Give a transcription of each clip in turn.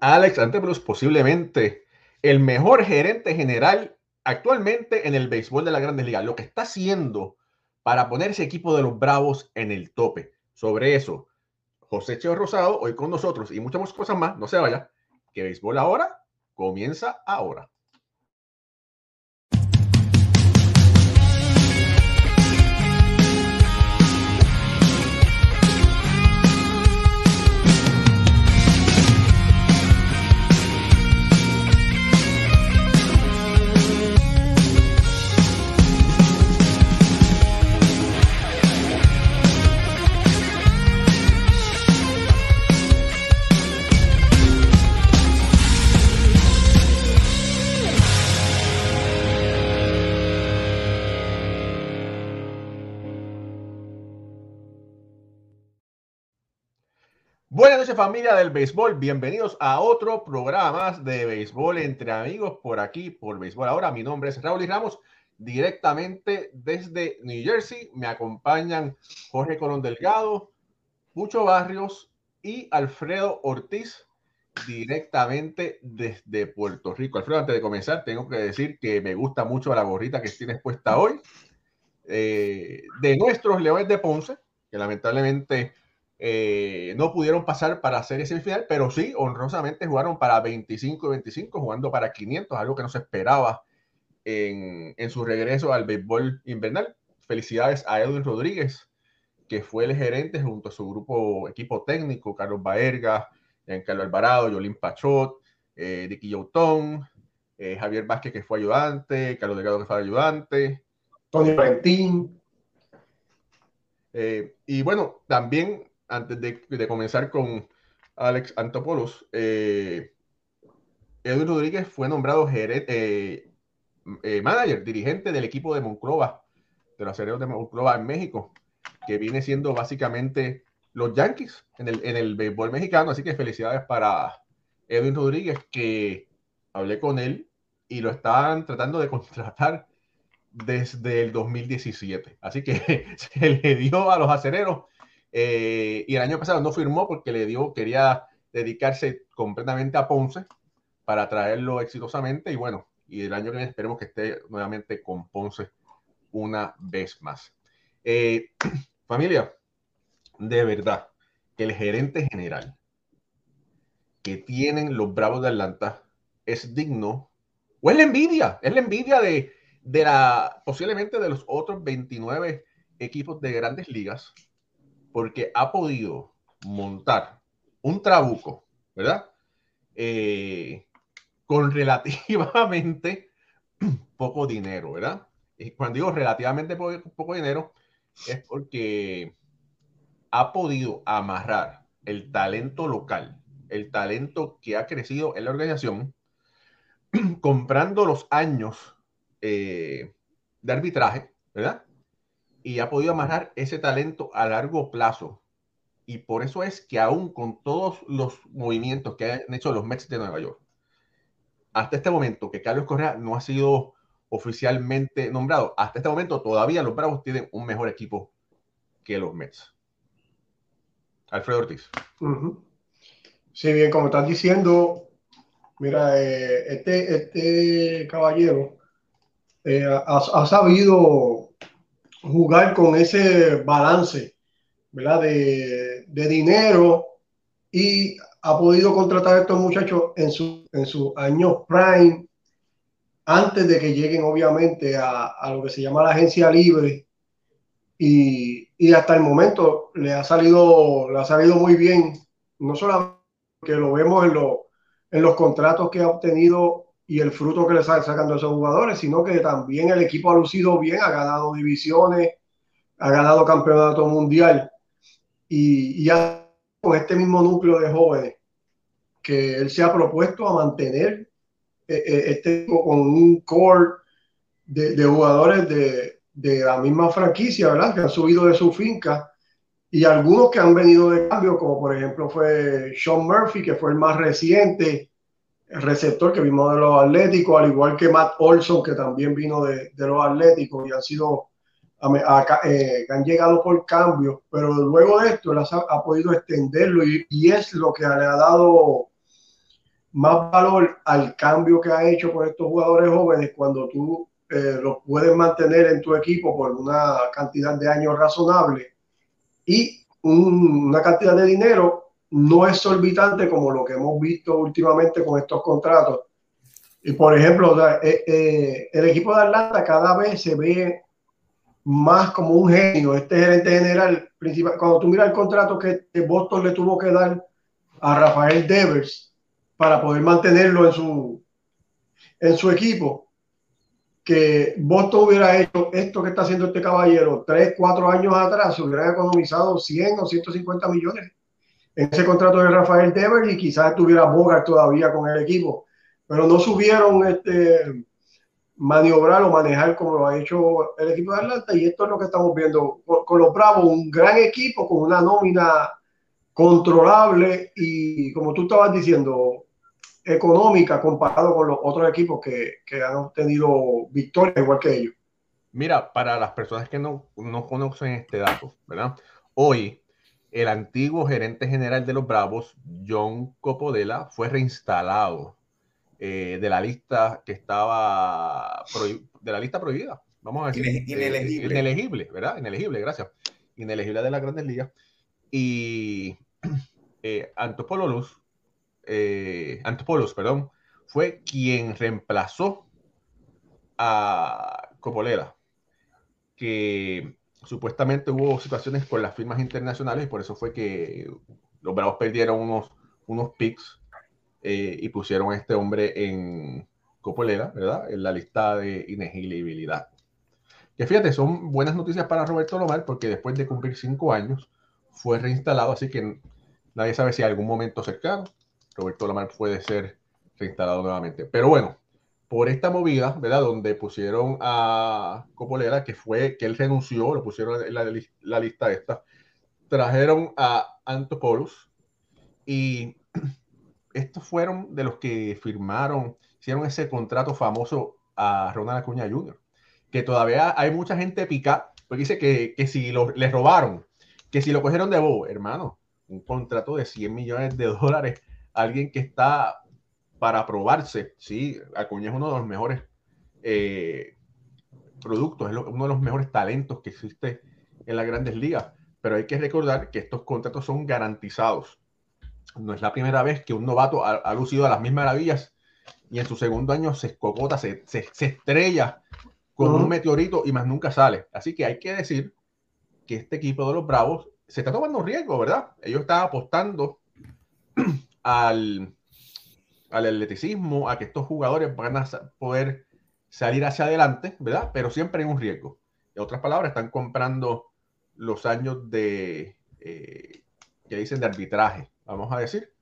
Alex Antepoulos, posiblemente el mejor gerente general actualmente en el béisbol de la Grandes Ligas, lo que está haciendo para poner ese equipo de los Bravos en el tope. Sobre eso, José Cheo Rosado, hoy con nosotros y muchas cosas más, no se vaya, que béisbol ahora comienza ahora. Buenas noches familia del béisbol, bienvenidos a otro programa más de béisbol entre amigos por aquí, por béisbol. Ahora mi nombre es Raúl y Ramos, directamente desde New Jersey. Me acompañan Jorge Colón Delgado, Pucho Barrios y Alfredo Ortiz, directamente desde Puerto Rico. Alfredo, antes de comenzar, tengo que decir que me gusta mucho la gorrita que tienes puesta hoy. Eh, de nuestros Leones de Ponce, que lamentablemente eh, no pudieron pasar para serie semifinal, pero sí, honrosamente jugaron para 25 y 25, jugando para 500, algo que no se esperaba en, en su regreso al béisbol invernal. Felicidades a Edwin Rodríguez, que fue el gerente junto a su grupo, equipo técnico, Carlos Baerga, Giancarlo Alvarado, Yolín Pachot, eh, Ricky Youtón, eh, Javier Vázquez, que fue ayudante, Carlos Delgado, que fue ayudante. Tony Valentín. Eh, y bueno, también antes de, comenzar con Alex Antopoulos, eh, Edwin Rodríguez fue nombrado eh, eh, manager, dirigente del equipo de Monclova, de los aceleros de Monclova en México, que viene siendo básicamente los Yankees en el, en el béisbol mexicano. Así que felicidades para Edwin Rodríguez, que hablé con él y lo estaban tratando de contratar desde el 2017. Así que se le dio a los acereros eh, y el año pasado no firmó porque le dio, quería dedicarse completamente a Ponce para traerlo exitosamente. Y bueno, y el año que viene esperemos que esté nuevamente con Ponce una vez más. Eh, familia, de verdad, que el gerente general que tienen los Bravos de Atlanta es digno, o es la envidia, es la envidia de, de la, posiblemente de los otros 29 equipos de grandes ligas porque ha podido montar un trabuco, ¿verdad? Eh, con relativamente poco dinero, ¿verdad? Y cuando digo relativamente poco, dinero, es porque ha podido amarrar el talento local, el talento que ha crecido en la organización, comprando los años eh, de arbitraje, ¿verdad? Y ha podido amarrar ese talento a largo plazo. Y por eso es que aún con todos los movimientos que han hecho los Mets de Nueva York, hasta este momento que Carlos Correa no ha sido oficialmente nombrado, hasta este momento todavía los Bravos tienen un mejor equipo que los Mets. Alfredo Ortiz. Sí, bien, como estás diciendo, mira, eh, este, este caballero eh, ha, sabido jugar con ese balance, ¿verdad? De, de dinero y ha podido contratar a estos muchachos en su, en su año prime antes de que lleguen obviamente a, a, lo que se llama la agencia libre y, y, hasta el momento le ha salido le ha salido muy bien no solamente que lo vemos en, lo, en los contratos que ha obtenido y el fruto que le están sacando a esos jugadores, sino que también el equipo ha lucido bien, ha ganado divisiones, ha ganado campeonato mundial y, ya con este mismo núcleo de jóvenes que él se ha propuesto a mantener eh, eh, este con un core de, jugadores de, de, la misma franquicia, ¿verdad? Que han subido de su finca y algunos que han venido de cambio, como por ejemplo fue Sean Murphy, que fue el más reciente, receptor que vimos de los Atléticos, al igual que Matt Olson, que también vino de, de los Atléticos y han sido eh, han llegado por cambio, pero luego de esto él ha, podido extenderlo y, y, es lo que le ha dado más valor al cambio que ha hecho con estos jugadores jóvenes cuando tú eh, los puedes mantener en tu equipo por una cantidad de años razonable y una cantidad de dinero no es exorbitante como lo que hemos visto últimamente con estos contratos. Y por ejemplo, eh, eh, el equipo de Atlanta cada vez se ve más como un genio. Este gerente general principal, cuando tú miras el contrato que Boston le tuvo que dar a Rafael Devers para poder mantenerlo en su, en su equipo, que Boston hubiera hecho esto que está haciendo este caballero tres, cuatro años atrás, se hubiera economizado 100 o 150 millones ese contrato de Rafael Devers y quizás estuviera Bogart todavía con el equipo, pero no subieron este maniobrar o manejar como lo ha hecho el equipo de Atlanta y esto es lo que estamos viendo con, los Bravos, un gran equipo con una nómina controlable y como tú estabas diciendo, económica comparado con los otros equipos que, que han obtenido victorias igual que ellos. Mira, para las personas que no, no conocen este dato, ¿verdad? Hoy, el antiguo gerente general de los Bravos, John Copodela, fue reinstalado eh, de la lista que estaba de la lista prohibida. Vamos a decir. Eh, inelegible. inelegible, ¿verdad? Inelegible, gracias. Inelegible de las grandes ligas. Y eh, Antopoulos, eh, Antopoulos, perdón, fue quien reemplazó a Copolera, que supuestamente hubo situaciones con las firmas internacionales y por eso fue que los Bravos perdieron unos, unos picks eh, y pusieron a este hombre en Copolera, ¿verdad? En la lista de inegibilidad. Que fíjate, son buenas noticias para Roberto Lomar porque después de cumplir cinco años fue reinstalado, así que nadie sabe si en algún momento cercano Roberto Lomar puede ser reinstalado nuevamente. Pero bueno, por esta movida, ¿verdad? Donde pusieron a Copolera, que fue que él renunció, lo pusieron en la, lista esta, trajeron a Antopoulos y estos fueron de los que firmaron, hicieron ese contrato famoso a Ronald Acuña Jr., que todavía hay mucha gente pica, porque dice que, que si lo, les robaron, que si lo cogieron de bobo, hermano, un contrato de 100 millones de dólares, alguien que está para probarse, sí, Acuña es uno de los mejores eh, productos, es uno de los mejores talentos que existe en las grandes ligas, pero hay que recordar que estos contratos son garantizados no es la primera vez que un novato ha, lucido a las mismas maravillas y en su segundo año se escocota, se, se, estrella con un meteorito y más nunca sale. Así que hay que decir que este equipo de los Bravos se está tomando un riesgo, ¿verdad? Ellos están apostando al, al atleticismo, a que estos jugadores van a poder salir hacia adelante, ¿verdad? Pero siempre en un riesgo. En otras palabras, están comprando los años de, eh, que dicen de arbitraje vamos a decir.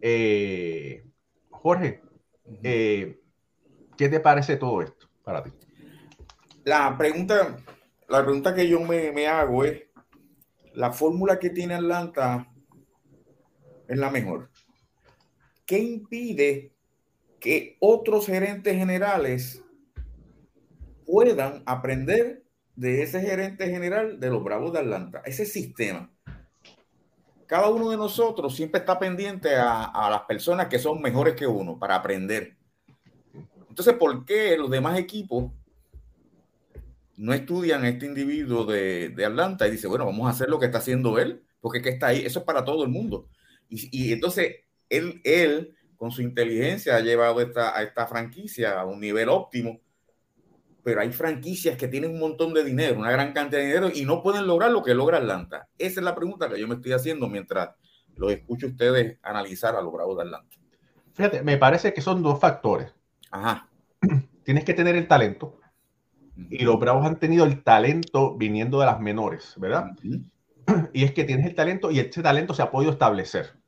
Eh, Jorge, eh, ¿qué te parece todo esto para ti? La pregunta, la pregunta que yo me, hago es, la fórmula que tiene Atlanta es la mejor. ¿Qué impide que otros gerentes generales puedan aprender de ese gerente general de los Bravos de Atlanta, ese sistema? cada uno de nosotros siempre está pendiente a, las personas que son mejores que uno para aprender. Entonces, ¿por qué los demás equipos no estudian a este individuo de, de Atlanta y dice, bueno, vamos a hacer lo que está haciendo él, porque que está ahí, eso es para todo el mundo. Y, entonces, él, él, con su inteligencia, ha llevado esta, a esta franquicia a un nivel óptimo pero hay franquicias que tienen un montón de dinero, una gran cantidad de dinero y no pueden lograr lo que logra Atlanta. Esa es la pregunta que yo me estoy haciendo mientras los escucho ustedes analizar a los Bravos de Atlanta. Fíjate, me parece que son dos factores. Ajá. Tienes que tener el talento y los Bravos han tenido el talento viniendo de las menores, ¿verdad? Y es que tienes el talento y ese talento se ha podido establecer.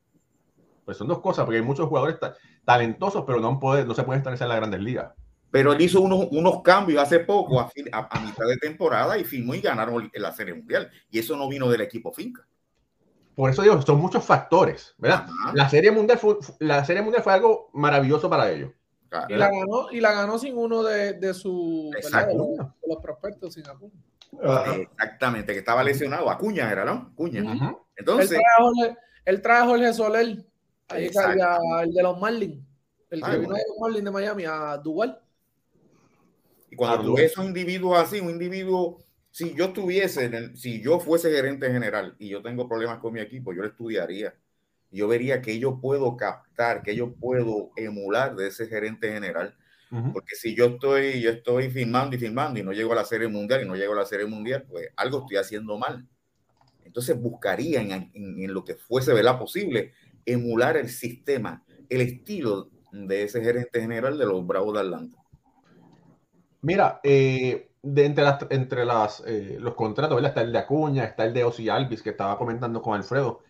Pues son dos cosas, porque hay muchos jugadores talentosos, pero no, no se pueden establecer en las grandes ligas pero él hizo unos, unos cambios hace poco, a, a, mitad de temporada, y firmó y ganaron la Serie Mundial. Y eso no vino del equipo Finca. Por eso digo, son muchos factores, ¿verdad? La Serie, Mundial fue, la Serie Mundial fue algo maravilloso para ellos. Y, la ganó, y la ganó sin uno de, de, su, los, prospectos, sin Acuña. Exactamente, que estaba lesionado. Acuña era, ¿no? Acuña. Entonces. Él trae, a Jorge, Soler, ahí el de los Marlins. El que vino de de Miami a Duval. Y cuando tú ves esos individuos así, un individuo, si yo estuviese, si yo fuese gerente general y yo tengo problemas con mi equipo, yo lo estudiaría. Yo vería que yo puedo captar, que yo puedo emular de ese gerente general. Porque si yo estoy, yo estoy filmando y filmando y no llego a la serie mundial y no llego a la serie mundial, pues algo estoy haciendo mal. Entonces buscaría en, en, lo que fuese ¿verdad? posible emular el sistema, el estilo de ese gerente general de los Bravos de Atlanta. Mira, eh, de entre, las, entre las, eh, los contratos, ¿verdad? está el de Acuña, está el de Ozzy Alvis, que estaba comentando con Alfredo,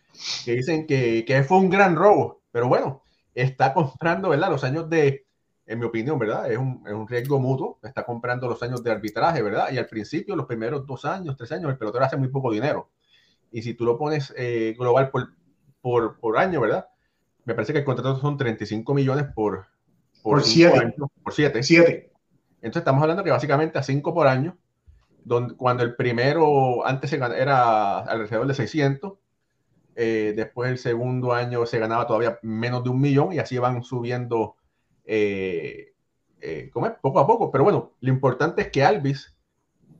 que dicen que, que fue un gran robo, pero bueno, está comprando, ¿verdad? Los años de, en mi opinión, ¿verdad? Es un, es un, riesgo mutuo, está comprando los años de arbitraje, ¿verdad? Y al principio, los primeros dos años, tres años, el pelotero hace muy poco dinero. Y si tú lo pones eh, global por, por, por, año, ¿verdad? Me parece que el contrato son 35 millones por, por, siete. Años, por siete. Siete. Entonces estamos hablando que básicamente a 5 por año, donde, cuando el primero antes era alrededor de 600, eh, después el segundo año se ganaba todavía menos de un millón y así van subiendo eh, eh, poco a poco. Pero bueno, lo importante es que Alvis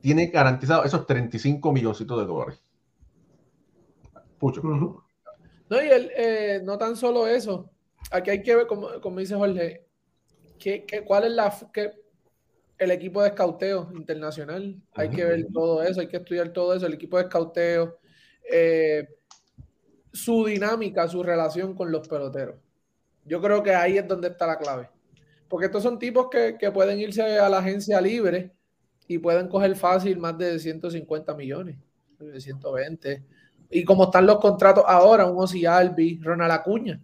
tiene garantizado esos 35 milloncitos de dólares. Pucho. No, y él, no tan solo eso. Aquí hay que ver, como, como dice Jorge, ¿qué, qué, cuál es la, qué, el equipo de escauteo internacional. Hay que ver todo eso, hay que estudiar todo eso, el equipo de escauteo, eh, su dinámica, su relación con los peloteros. Yo creo que ahí es donde está la clave. Porque estos son tipos que, pueden irse a la agencia libre y pueden coger fácil más de 150 millones, de 120. Y como están los contratos ahora, un Ozzy Albi, Ronald Acuña,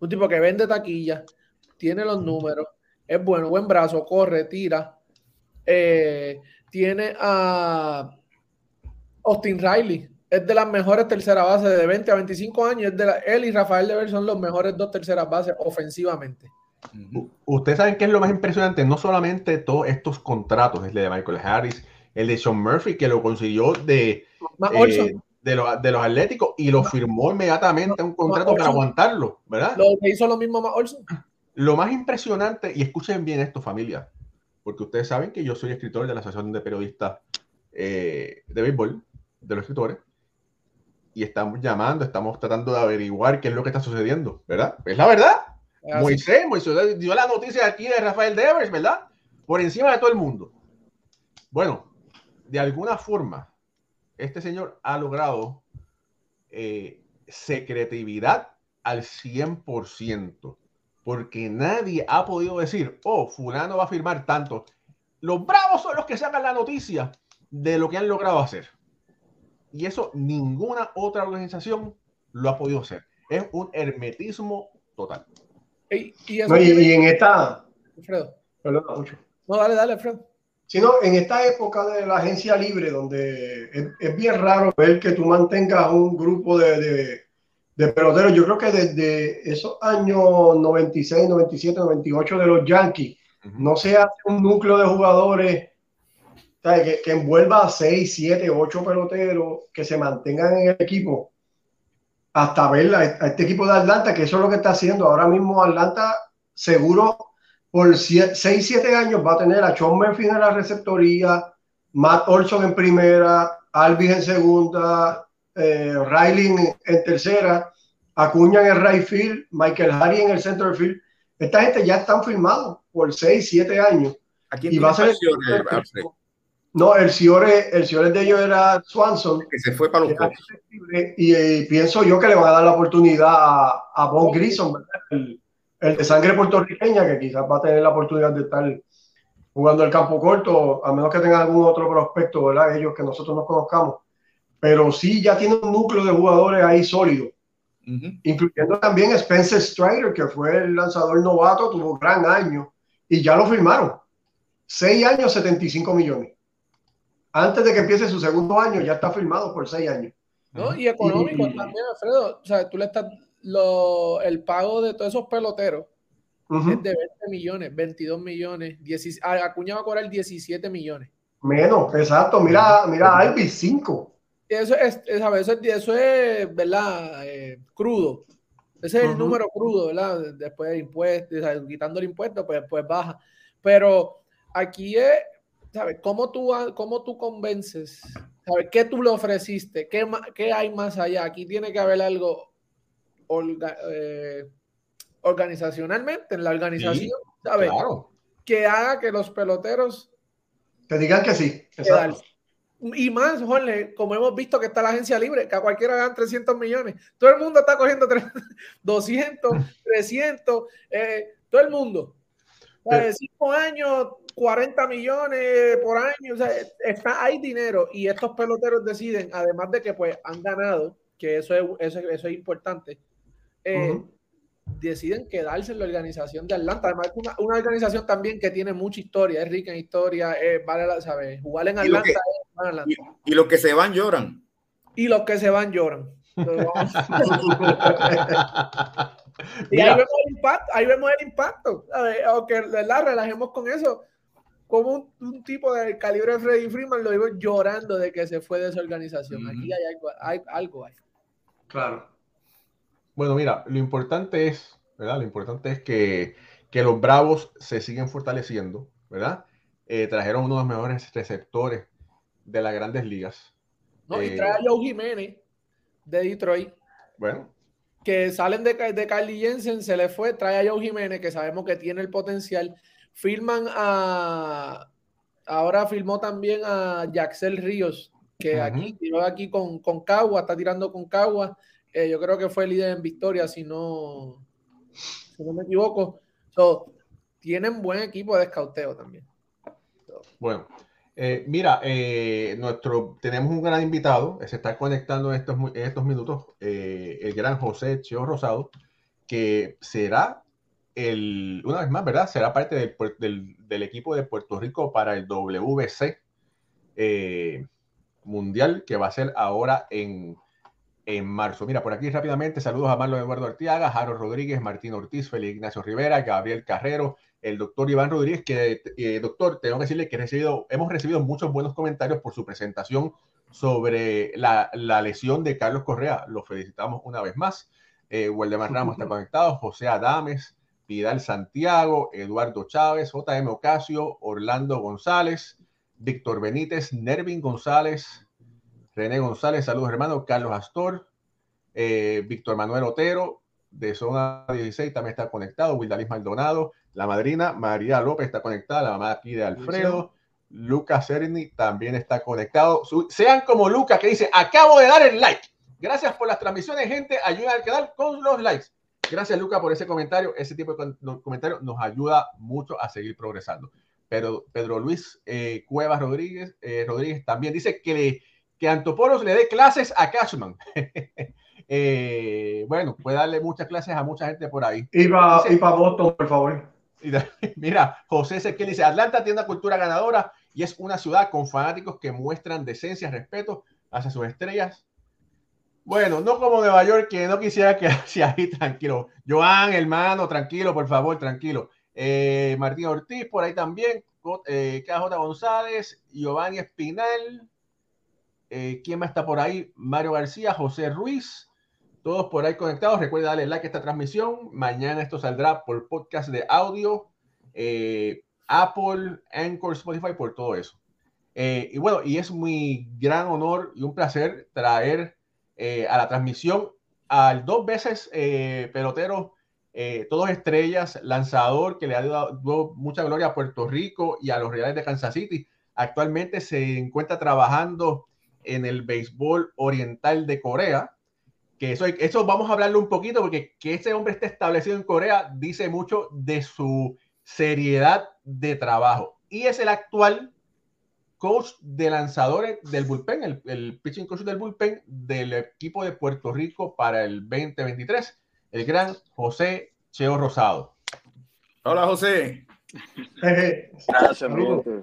un tipo que vende taquilla, tiene los números, es bueno, buen brazo, corre, tira. Eh, tiene a Austin Riley, es de las mejores terceras bases de 20 a 25 años. Es de él y Rafael Dever son los mejores dos terceras bases ofensivamente. Ustedes saben qué es lo más impresionante, no solamente todos estos contratos, el de Michael Harris, el de Sean Murphy, que lo consiguió de, eh, de, los, de, los Atléticos y lo firmó inmediatamente un contrato para aguantarlo, ¿verdad? Lo que hizo lo mismo más Olson. Lo más impresionante, y escuchen bien esto, familia, porque ustedes saben que yo soy escritor de la Asociación de Periodistas eh, de Béisbol, de los escritores, y estamos llamando, estamos tratando de averiguar qué es lo que está sucediendo, ¿verdad? Es la verdad. Moisés, Moisés dio la noticia aquí de Rafael Devers, ¿verdad? Por encima de todo el mundo. Bueno, de alguna forma, este señor ha logrado eh, secretividad al 100% porque nadie ha podido decir, oh, fulano va a firmar tanto. Los bravos son los que sacan la noticia de lo que han logrado hacer. Y eso ninguna otra organización lo ha podido hacer. Es un hermetismo total. Y, en esta... Alfredo. mucho. No, dale, dale, Alfredo. Sino en esta época de la agencia libre, donde es, bien raro ver que tú mantengas un grupo de de peloteros. Yo creo que desde esos años 96, 97, 98 de los Yankees, no se hace un núcleo de jugadores que, que, envuelva a 6, 7, 8 peloteros que se mantengan en el equipo hasta ver a, este equipo de Atlanta, que eso es lo que está haciendo. Ahora mismo Atlanta seguro por 6, 7 años va a tener a Sean Murphy en la receptoría, Matt Olson en primera, Alvis en segunda, eh, Riley en, tercera, Acuña en el right field, Michael Harry en el center field. Esta gente ya están firmados por 6, 7 años. y va a ser el no, el Ciore, el Ciore de ellos era Swanson. Que se fue para los y, pienso yo que le van a dar la oportunidad a, a Bob Grissom, el, el, de sangre puertorriqueña, que quizás va a tener la oportunidad de estar jugando el campo corto, a menos que tengan algún otro prospecto, ¿verdad? Ellos que nosotros no conozcamos pero sí ya tiene un núcleo de jugadores ahí sólido, incluyendo también Spencer Strider, que fue el lanzador novato, tuvo gran año y ya lo firmaron. Seis años, 75 millones. Antes de que empiece su segundo año, ya está firmado por seis años. ¿No? Y económico también, Alfredo. O sea, tú le estás. Lo, el pago de todos esos peloteros es de 20 millones, 22 millones. 10, Acuña va a cobrar 17 millones. Menos, exacto. Mira, mira, Alvis, 5 eso es, eso es, eso es ¿verdad? Eh, crudo. Ese es el número crudo, ¿verdad? Después de impuestos, quitando el impuesto, pues, pues baja. Pero aquí es, ¿sabes? ¿Cómo tú, cómo tú convences? ¿Sabes? ¿Qué tú le ofreciste? ¿Qué, ¿Qué hay más allá? Aquí tiene que haber algo eh, organizacionalmente, en la organización, ¿sabes? Que haga que los peloteros... Te digan que sí. Exacto. Y más, Jorge, como hemos visto que está la agencia libre, que a cualquiera dan 300 millones. Todo el mundo está cogiendo 200, 300, eh, todo el mundo. O 5 años, 40 millones por año. O sea, está, hay dinero y estos peloteros deciden, además de que pues han ganado, que eso es, eso, eso es importante, eh, deciden quedarse en la organización de Atlanta. Además, una, una organización también que tiene mucha historia, es rica en historia, vale, ¿sabes? Jugar en Atlanta, y, los que se van lloran. Y los que se van lloran. y ahí vemos el impacto, ahí vemos el impacto. Aunque la relajemos con eso. Como un, tipo del calibre de Freddy Freeman lo digo llorando de que se fue de esa organización. Aquí hay algo, hay algo hay. Claro. Bueno, mira, lo importante es, ¿verdad? Lo importante es que, que los Bravos se siguen fortaleciendo, ¿verdad? Eh, trajeron uno de los mejores receptores de las grandes ligas. No, y trae a Joe Jiménez de Detroit. Bueno. Que salen de, de Carly Jensen, se le fue, trae a Joe Jiménez, que sabemos que tiene el potencial. Firman a. Ahora firmó también a Jaxel Ríos, que aquí tiró aquí con, con Cagua, está tirando con Cagua. Eh, yo creo que fue líder en victoria, si no, si no me equivoco. tienen buen equipo de escauteo también. Bueno, eh, mira, eh, nuestro, tenemos un gran invitado, se está conectando en estos, estos minutos, el gran José Cheo Rosado, que será el, una vez más, ¿verdad? Será parte del, del, equipo de Puerto Rico para el WC Mundial que va a ser ahora en en marzo. Mira, por aquí rápidamente, saludos a Marlon Eduardo Artiaga, Jaro Rodríguez, Martín Ortiz, Félix Ignacio Rivera, Gabriel Carrero, el doctor Iván Rodríguez, que, eh, doctor, tengo que decirle que he recibido, hemos recibido muchos buenos comentarios por su presentación sobre la, lesión de Carlos Correa. Lo felicitamos una vez más. Eh, Waldemar Ramos está conectado, José Adames, Pidal Santiago, Eduardo Chávez, JM Ocasio, Orlando González, Víctor Benítez, Nervin González, René González, saludos hermano, Carlos Astor, eh, Víctor Manuel Otero, de Zona 16 también está conectado, Wildalis Maldonado, la madrina María López está conectada, la mamá aquí de Alfredo, Lucas Cerny también está conectado. sean como Lucas que dice, acabo de dar el like. Gracias por las transmisiones, gente. Ayuda al canal con los likes. Gracias, Lucas, por ese comentario. Ese tipo de comentarios nos ayuda mucho a seguir progresando. Pero Pedro Luis eh, Cuevas Rodríguez, eh, Rodríguez también dice que le que Antopolos le dé clases a Cashman. Eh, bueno, puede darle muchas clases a mucha gente por ahí. Y para Boston, por favor. Mira, José Sequel dice, Atlanta tiene una cultura ganadora y es una ciudad con fanáticos que muestran decencia, respeto hacia sus estrellas. Bueno, no como Nueva York, que no quisiera quedarse ahí tranquilo. Joan, hermano, tranquilo, por favor, tranquilo. Eh, Martín Ortiz, por ahí también. Eh, KJ González, Giovanni Espinal, eh, ¿Quién más está por ahí? Mario García, José Ruiz, todos por ahí conectados. Recuerda darle like a esta transmisión. Mañana esto saldrá por podcast de audio, eh, Apple, Anchor, Spotify, por todo eso. Eh, y bueno, y es muy gran honor y un placer traer a la transmisión al dos veces pelotero, todos estrellas, lanzador que le ha dado mucha gloria a Puerto Rico y a los Reales de Kansas City. Actualmente se encuentra trabajando en el béisbol oriental de Corea. Que eso, eso vamos a hablarlo un poquito porque que ese hombre esté establecido en Corea dice mucho de su seriedad de trabajo. Y es el actual coach de lanzadores del bullpen, el, el pitching coach del bullpen del equipo de Puerto Rico para el 2023, el gran José Cheo Rosado. Hola José. Gracias,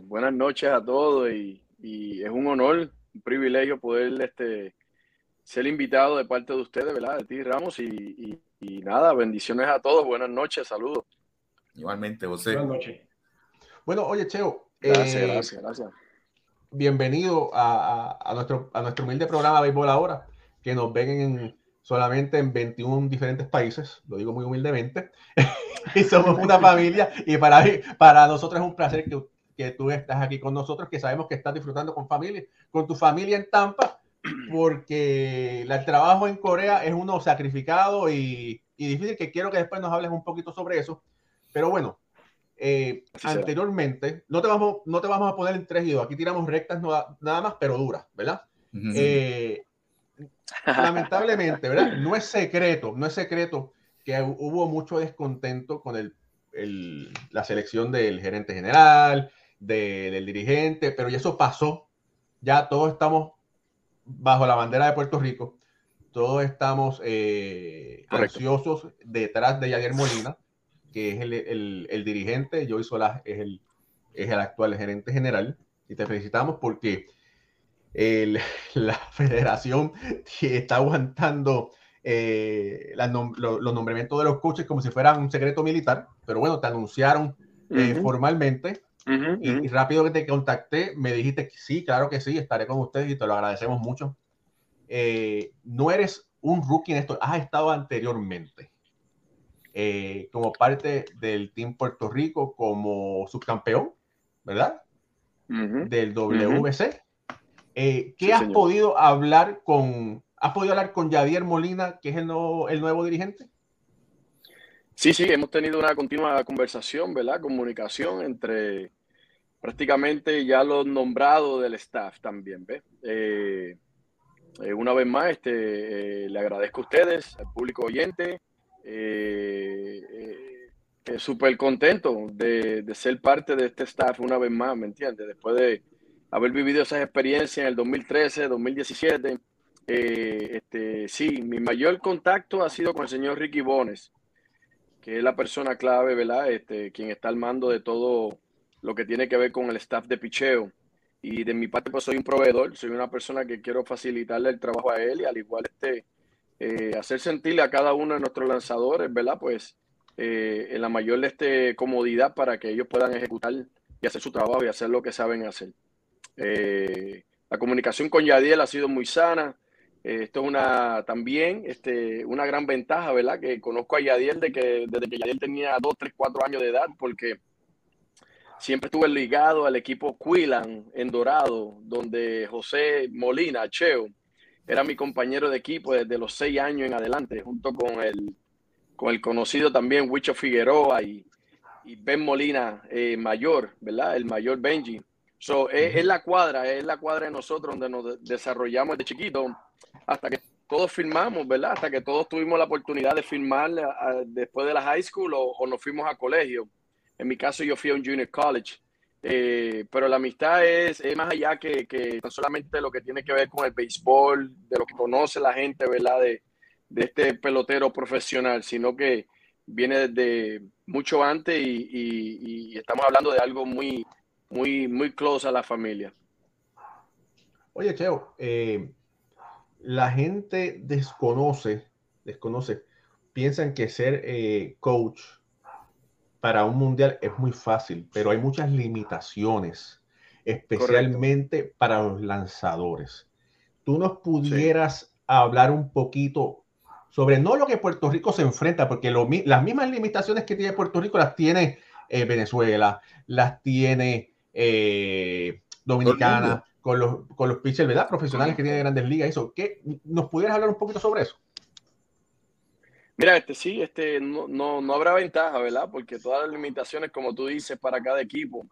Buenas noches a todos y, y es un honor un privilegio poder este, ser invitado de parte de ustedes, ¿verdad? De ti, Ramos, y, nada, bendiciones a todos, buenas noches, saludos. Igualmente, José. Buenas noches. Bueno, oye, Cheo. Gracias, eh, gracias, gracias. Bienvenido a, nuestro, a nuestro humilde programa Béisbol Ahora, que nos ven en, solamente en 21 diferentes países, lo digo muy humildemente, y somos una familia y para, para nosotros es un placer que, que tú estás aquí con nosotros, que sabemos que estás disfrutando con familia, con tu familia en Tampa, porque el trabajo en Corea es uno sacrificado y, y difícil, que quiero que después nos hables un poquito sobre eso. Pero bueno, eh, anteriormente, no te, vamos, no te vamos a poner en tres y dos, aquí tiramos rectas nada más, pero duras, ¿verdad? Eh, lamentablemente, ¿verdad? No es secreto, no es secreto que hubo mucho descontento con el, el, la selección del gerente general, del dirigente, pero ya eso pasó. Ya todos estamos bajo la bandera de Puerto Rico. Todos estamos eh, ansiosos detrás de Javier Molina, que es el, el, el dirigente. Joey Solás es el, es el actual gerente general. Y te felicitamos porque el, la federación está aguantando eh, los nombramientos de los coaches como si fueran un secreto militar. Pero bueno, te anunciaron eh, formalmente y, rápido que te contacté, me dijiste que sí, claro que sí, estaré con ustedes y te lo agradecemos mucho. Eh, no eres un rookie en esto, has estado anteriormente eh, como parte del Team Puerto Rico como subcampeón, ¿verdad? Del WC. Eh, ¿Qué has podido hablar con, has podido hablar con Javier Molina, que es el nuevo, el nuevo dirigente? Sí, sí, hemos tenido una continua conversación, ¿verdad? Comunicación entre prácticamente ya los nombrados del staff también, ¿ves? Eh, eh, una vez más, este, eh, le agradezco a ustedes, al público oyente. Súper contento de, ser parte de este staff una vez más, ¿me entiendes? Después de haber vivido esas experiencias en el 2013, 2017. este, sí, mi mayor contacto ha sido con el señor Ricky Bones que es la persona clave, ¿verdad? Este, quien está al mando de todo lo que tiene que ver con el staff de picheo. Y de mi parte, pues soy un proveedor, soy una persona que quiero facilitarle el trabajo a él y al igual este, eh, hacer sentirle a cada uno de nuestros lanzadores, ¿verdad? Pues eh, en la mayor este, comodidad para que ellos puedan ejecutar y hacer su trabajo y hacer lo que saben hacer. Eh, la comunicación con Yadiel ha sido muy sana. Eh, esto es una también este, una gran ventaja, ¿verdad? Que conozco a Yadiel de que, desde que Yadiel tenía 2, 3, 4 años de edad, porque siempre estuve ligado al equipo Quilan en Dorado, donde José Molina, Cheo, era mi compañero de equipo desde los 6 años en adelante, junto con el, con el conocido también Huicho Figueroa y, y Ben Molina eh, mayor, ¿verdad? El mayor Benji. So, es, es, la cuadra, es la cuadra de nosotros donde nos desarrollamos de chiquito hasta que todos firmamos, ¿verdad? Hasta que todos tuvimos la oportunidad de firmar después de la high school o, nos fuimos a colegio. En mi caso yo fui a un junior college. Eh, pero la amistad es, más allá que, que, no solamente lo que tiene que ver con el béisbol, de lo que conoce la gente, ¿verdad? De, de este pelotero profesional, sino que viene desde mucho antes y, estamos hablando de algo muy, muy, muy close a la familia. Oye, Cheo, eh, la gente desconoce, desconoce, piensan que ser eh, coach para un mundial es muy fácil, pero hay muchas limitaciones, especialmente para los lanzadores. ¿Tú nos pudieras hablar un poquito sobre no lo que Puerto Rico se enfrenta, porque las mismas limitaciones que tiene Puerto Rico las tiene eh, Venezuela, las tiene eh, Dominicana, con los, con los pitchers, ¿verdad? Profesionales que tienen grandes ligas, eso. ¿Qué, ¿Nos pudieras hablar un poquito sobre eso? Mira, este sí, este no, no, no, habrá ventaja, ¿verdad? Porque todas las limitaciones, como tú dices, para cada equipo,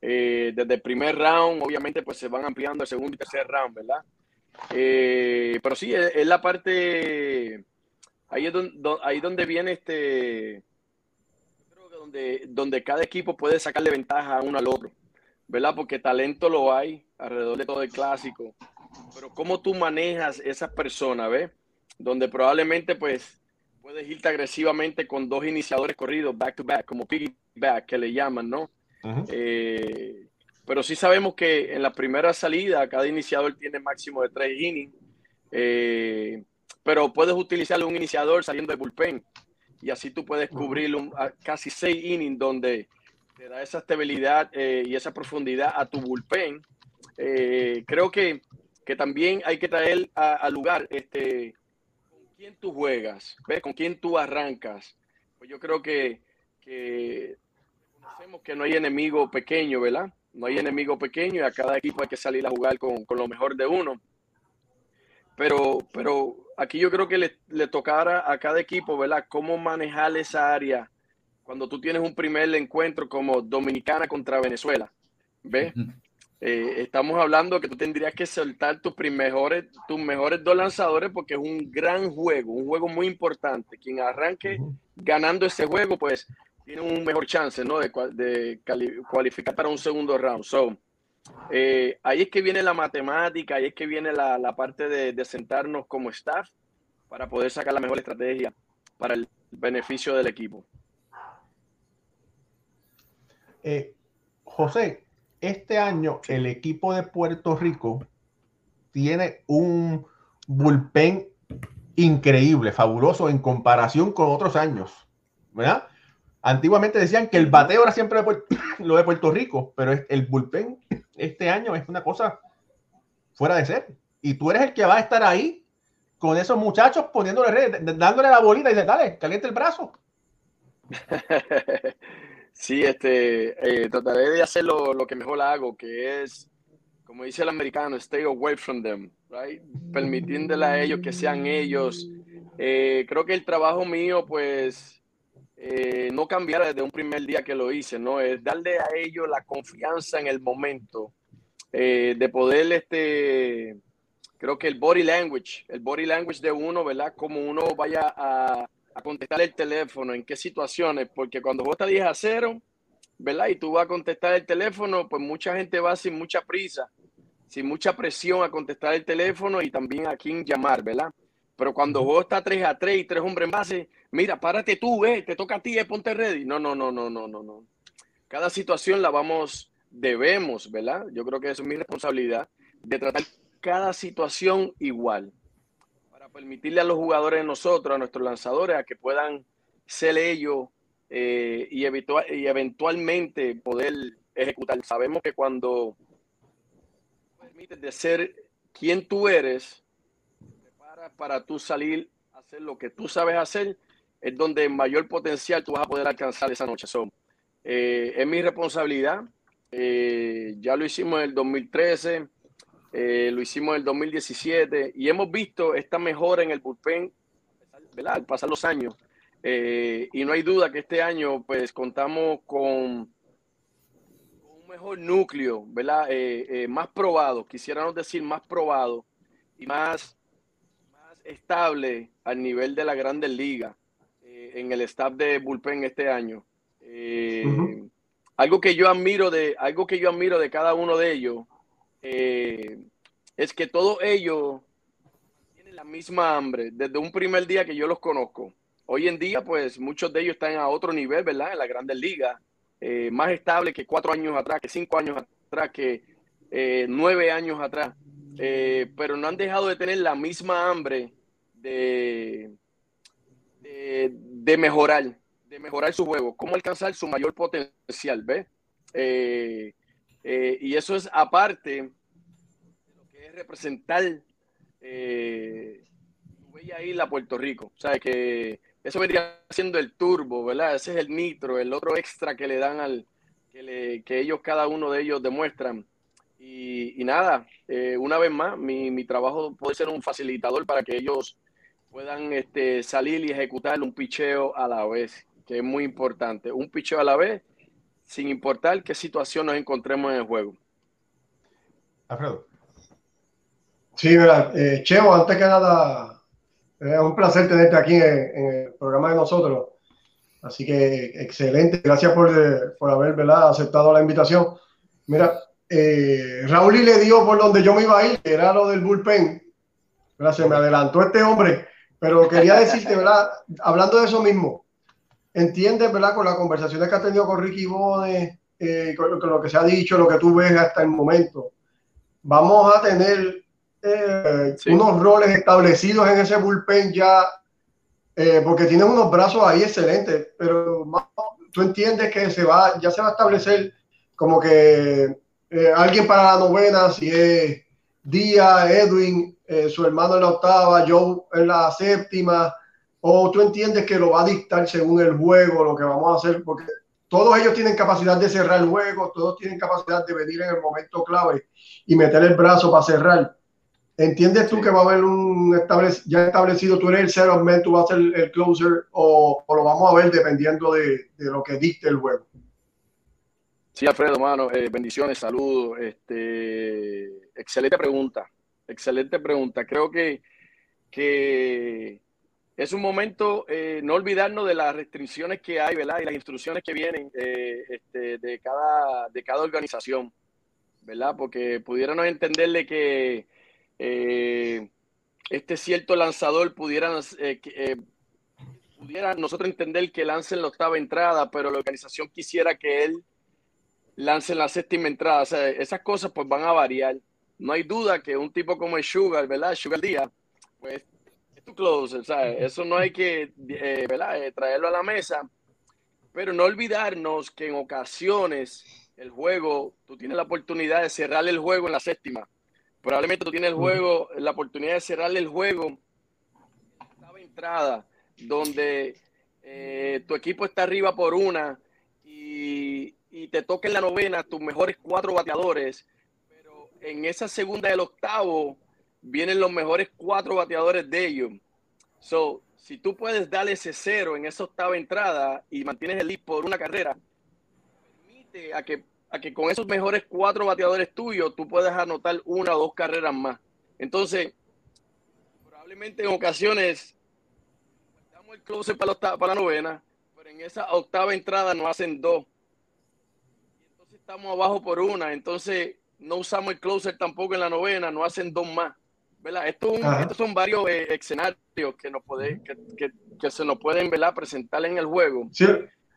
eh, desde el primer round, obviamente, pues se van ampliando el segundo y tercer round, ¿verdad? Eh, pero sí, es, la parte, ahí es donde, ahí donde viene este, creo que donde, donde cada equipo puede sacarle ventaja uno al otro. ¿verdad? Porque talento lo hay alrededor de todo el clásico. Pero cómo tú manejas esas personas, ¿ves? Donde probablemente pues puedes irte agresivamente con dos iniciadores corridos back to back, como piggyback que le llaman, ¿no? Eh, pero sí sabemos que en la primera salida cada iniciador tiene máximo de tres innings. Eh, pero puedes utilizarle un iniciador saliendo de bullpen y así tú puedes cubrir un, casi seis innings donde te da esa estabilidad eh, y esa profundidad a tu bullpen. Eh, creo que, que, también hay que traer al lugar este, quién tú juegas, ¿ves? con quién tú arrancas. Pues yo creo que, que conocemos que no hay enemigo pequeño, ¿verdad? No hay enemigo pequeño y a cada equipo hay que salir a jugar con, con lo mejor de uno. Pero, pero aquí yo creo que le, le tocará a cada equipo, ¿verdad? Cómo manejar esa área cuando tú tienes un primer encuentro como Dominicana contra Venezuela. ¿Ves? Eh, estamos hablando que tú tendrías que soltar tus mejores, tus mejores dos lanzadores porque es un gran juego, un juego muy importante. Quien arranque ganando ese juego, pues tiene un mejor chance ¿no? de, de cualificar para un segundo round. So, eh, ahí es que viene la matemática, ahí es que viene la, la parte de, de, sentarnos como staff para poder sacar la mejor estrategia para el beneficio del equipo. Eh, José, este año el equipo de Puerto Rico tiene un bullpen increíble, fabuloso en comparación con otros años, ¿verdad? Antiguamente decían que el bateo era siempre lo de Puerto Rico, pero el bullpen este año es una cosa fuera de ser. Y tú eres el que va a estar ahí con esos muchachos poniéndole redes, dándole la bolita y dice, dale, caliente el brazo. Sí, este, eh, trataré de hacer lo, lo, que mejor hago, que es, como dice el americano, stay away from them, right? Permitiéndole a ellos que sean ellos. Eh, creo que el trabajo mío, pues, eh, no cambiará desde un primer día que lo hice, ¿no? Es darle a ellos la confianza en el momento, eh, de poder, este, creo que el body language, el body language de uno, ¿verdad? Como uno vaya a a contestar el teléfono, en qué situaciones, porque cuando vos estás 10 a 0, ¿verdad? Y tú vas a contestar el teléfono, pues mucha gente va sin mucha prisa, sin mucha presión a contestar el teléfono y también a quién llamar, ¿verdad? Pero cuando vos estás 3 a 3 y tres hombres en base, mira, párate tú, eh, te toca a ti, eh, ponte ready. No, no, no, no, no, no, no. Cada situación la vamos, debemos, ¿verdad? Yo creo que eso es mi responsabilidad, de tratar cada situación igual permitirle a los jugadores nosotros, a nuestros lanzadores, a que puedan ser ellos eh, y, y eventualmente poder ejecutar. Sabemos que cuando permites de ser quien tú eres, preparas para tú salir a hacer lo que tú sabes hacer, es donde mayor potencial tú vas a poder alcanzar esa noche. son eh, es mi responsabilidad. Eh, ya lo hicimos en el 2013 eh, lo hicimos en el 2017 y hemos visto esta mejora en el bullpen ¿verdad? al pasar los años. Eh, y no hay duda que este año pues contamos con un mejor núcleo, ¿verdad? Eh, más probado, quisiéramos decir más probado y más, más estable al nivel de la Grandes Ligas en el staff de bullpen este año. Algo que yo admiro de algo que yo admiro de cada uno de ellos eh, es que todos ellos tienen la misma hambre desde un primer día que yo los conozco. Hoy en día, pues muchos de ellos están a otro nivel, ¿verdad? En la grandes ligas, eh, más estable que cuatro años atrás, que cinco años atrás, que eh, nueve años atrás, pero no han dejado de tener la misma hambre de, de, mejorar, de mejorar su juego, cómo alcanzar su mayor potencial, ¿ves? Y eso es aparte de lo que es representar eh, huella isla Puerto Rico. O sea, que eso vendría siendo el turbo, ¿verdad? Ese es el nitro, el otro extra que le dan al, que, ellos, cada uno de ellos demuestran. Y, y nada, eh, una vez más, mi, mi, trabajo puede ser un facilitador para que ellos puedan este, salir y ejecutar un picheo a la vez, que es muy importante. Un picheo a la vez sin importar qué situación nos encontremos en el juego. Alfredo. Sí, mira, eh, Cheo, antes que nada, es un placer tenerte aquí en, el programa de nosotros. Así que excelente, gracias por, eh, por haber ¿verdad? aceptado la invitación. Mira, eh, Raúl y le dio por donde yo me iba a ir, que era lo del bullpen. Se me adelantó este hombre, pero quería decirte, ¿verdad? Hablando de eso mismo, entiendes, ¿verdad? Con las conversaciones que ha tenido con Ricky Bones, eh, con, lo que se ha dicho, lo que tú ves hasta el momento, vamos a tener eh, unos roles establecidos en ese bullpen ya, eh, porque tienes unos brazos ahí excelentes, pero tú entiendes que se va, ya se va a establecer como que alguien para la novena, si es Díaz, Edwin, su hermano en la octava, Joe en la séptima, o tú entiendes que lo va a dictar según el juego, lo que vamos a hacer, porque todos ellos tienen capacidad de cerrar el juego, todos tienen capacidad de venir en el momento clave y meter el brazo para cerrar. ¿Entiendes tú que va a haber un ya establecido, tú eres el zero man, tú vas a ser el closer o, lo vamos a ver dependiendo de, lo que dicte el juego? Sí, Alfredo, mano, eh, bendiciones, saludos. Este, excelente pregunta, excelente pregunta. Creo que, que es un momento, eh, no olvidarnos de las restricciones que hay, ¿verdad? Y las instrucciones que vienen eh, este, de, cada, de cada organización, ¿verdad? Porque pudiéramos entenderle que eh, este cierto lanzador pudiera, pudiera nosotros entender que lance en la octava entrada, pero la organización quisiera que él lance en la séptima entrada. O sea, esas cosas pues van a variar. No hay duda que un tipo como el Sugar, ¿verdad? Sugar Díaz, pues tu closer, ¿sabes? Eso no hay que eh, eh, traerlo a la mesa, pero no olvidarnos que en ocasiones el juego, tú tienes la oportunidad de cerrar el juego en la séptima. Probablemente tú tienes el juego, la oportunidad de cerrarle el juego en la entrada, donde eh, tu equipo está arriba por una y, y te toca en la novena tus mejores cuatro bateadores, pero en esa segunda del octavo vienen los mejores cuatro bateadores de ellos. So, si tú puedes darle ese cero en esa octava entrada y mantienes el lead por una carrera, permite a que, a que con esos mejores cuatro bateadores tuyos tú puedas anotar una o dos carreras más. Entonces, probablemente en ocasiones damos el close para, para la novena, pero en esa octava entrada no hacen dos. Y entonces estamos abajo por una. Entonces no usamos el closer tampoco en la novena, no hacen dos más. Esto, estos son varios eh, escenarios que, nos puede, que, se nos pueden presentar en el juego. Sí,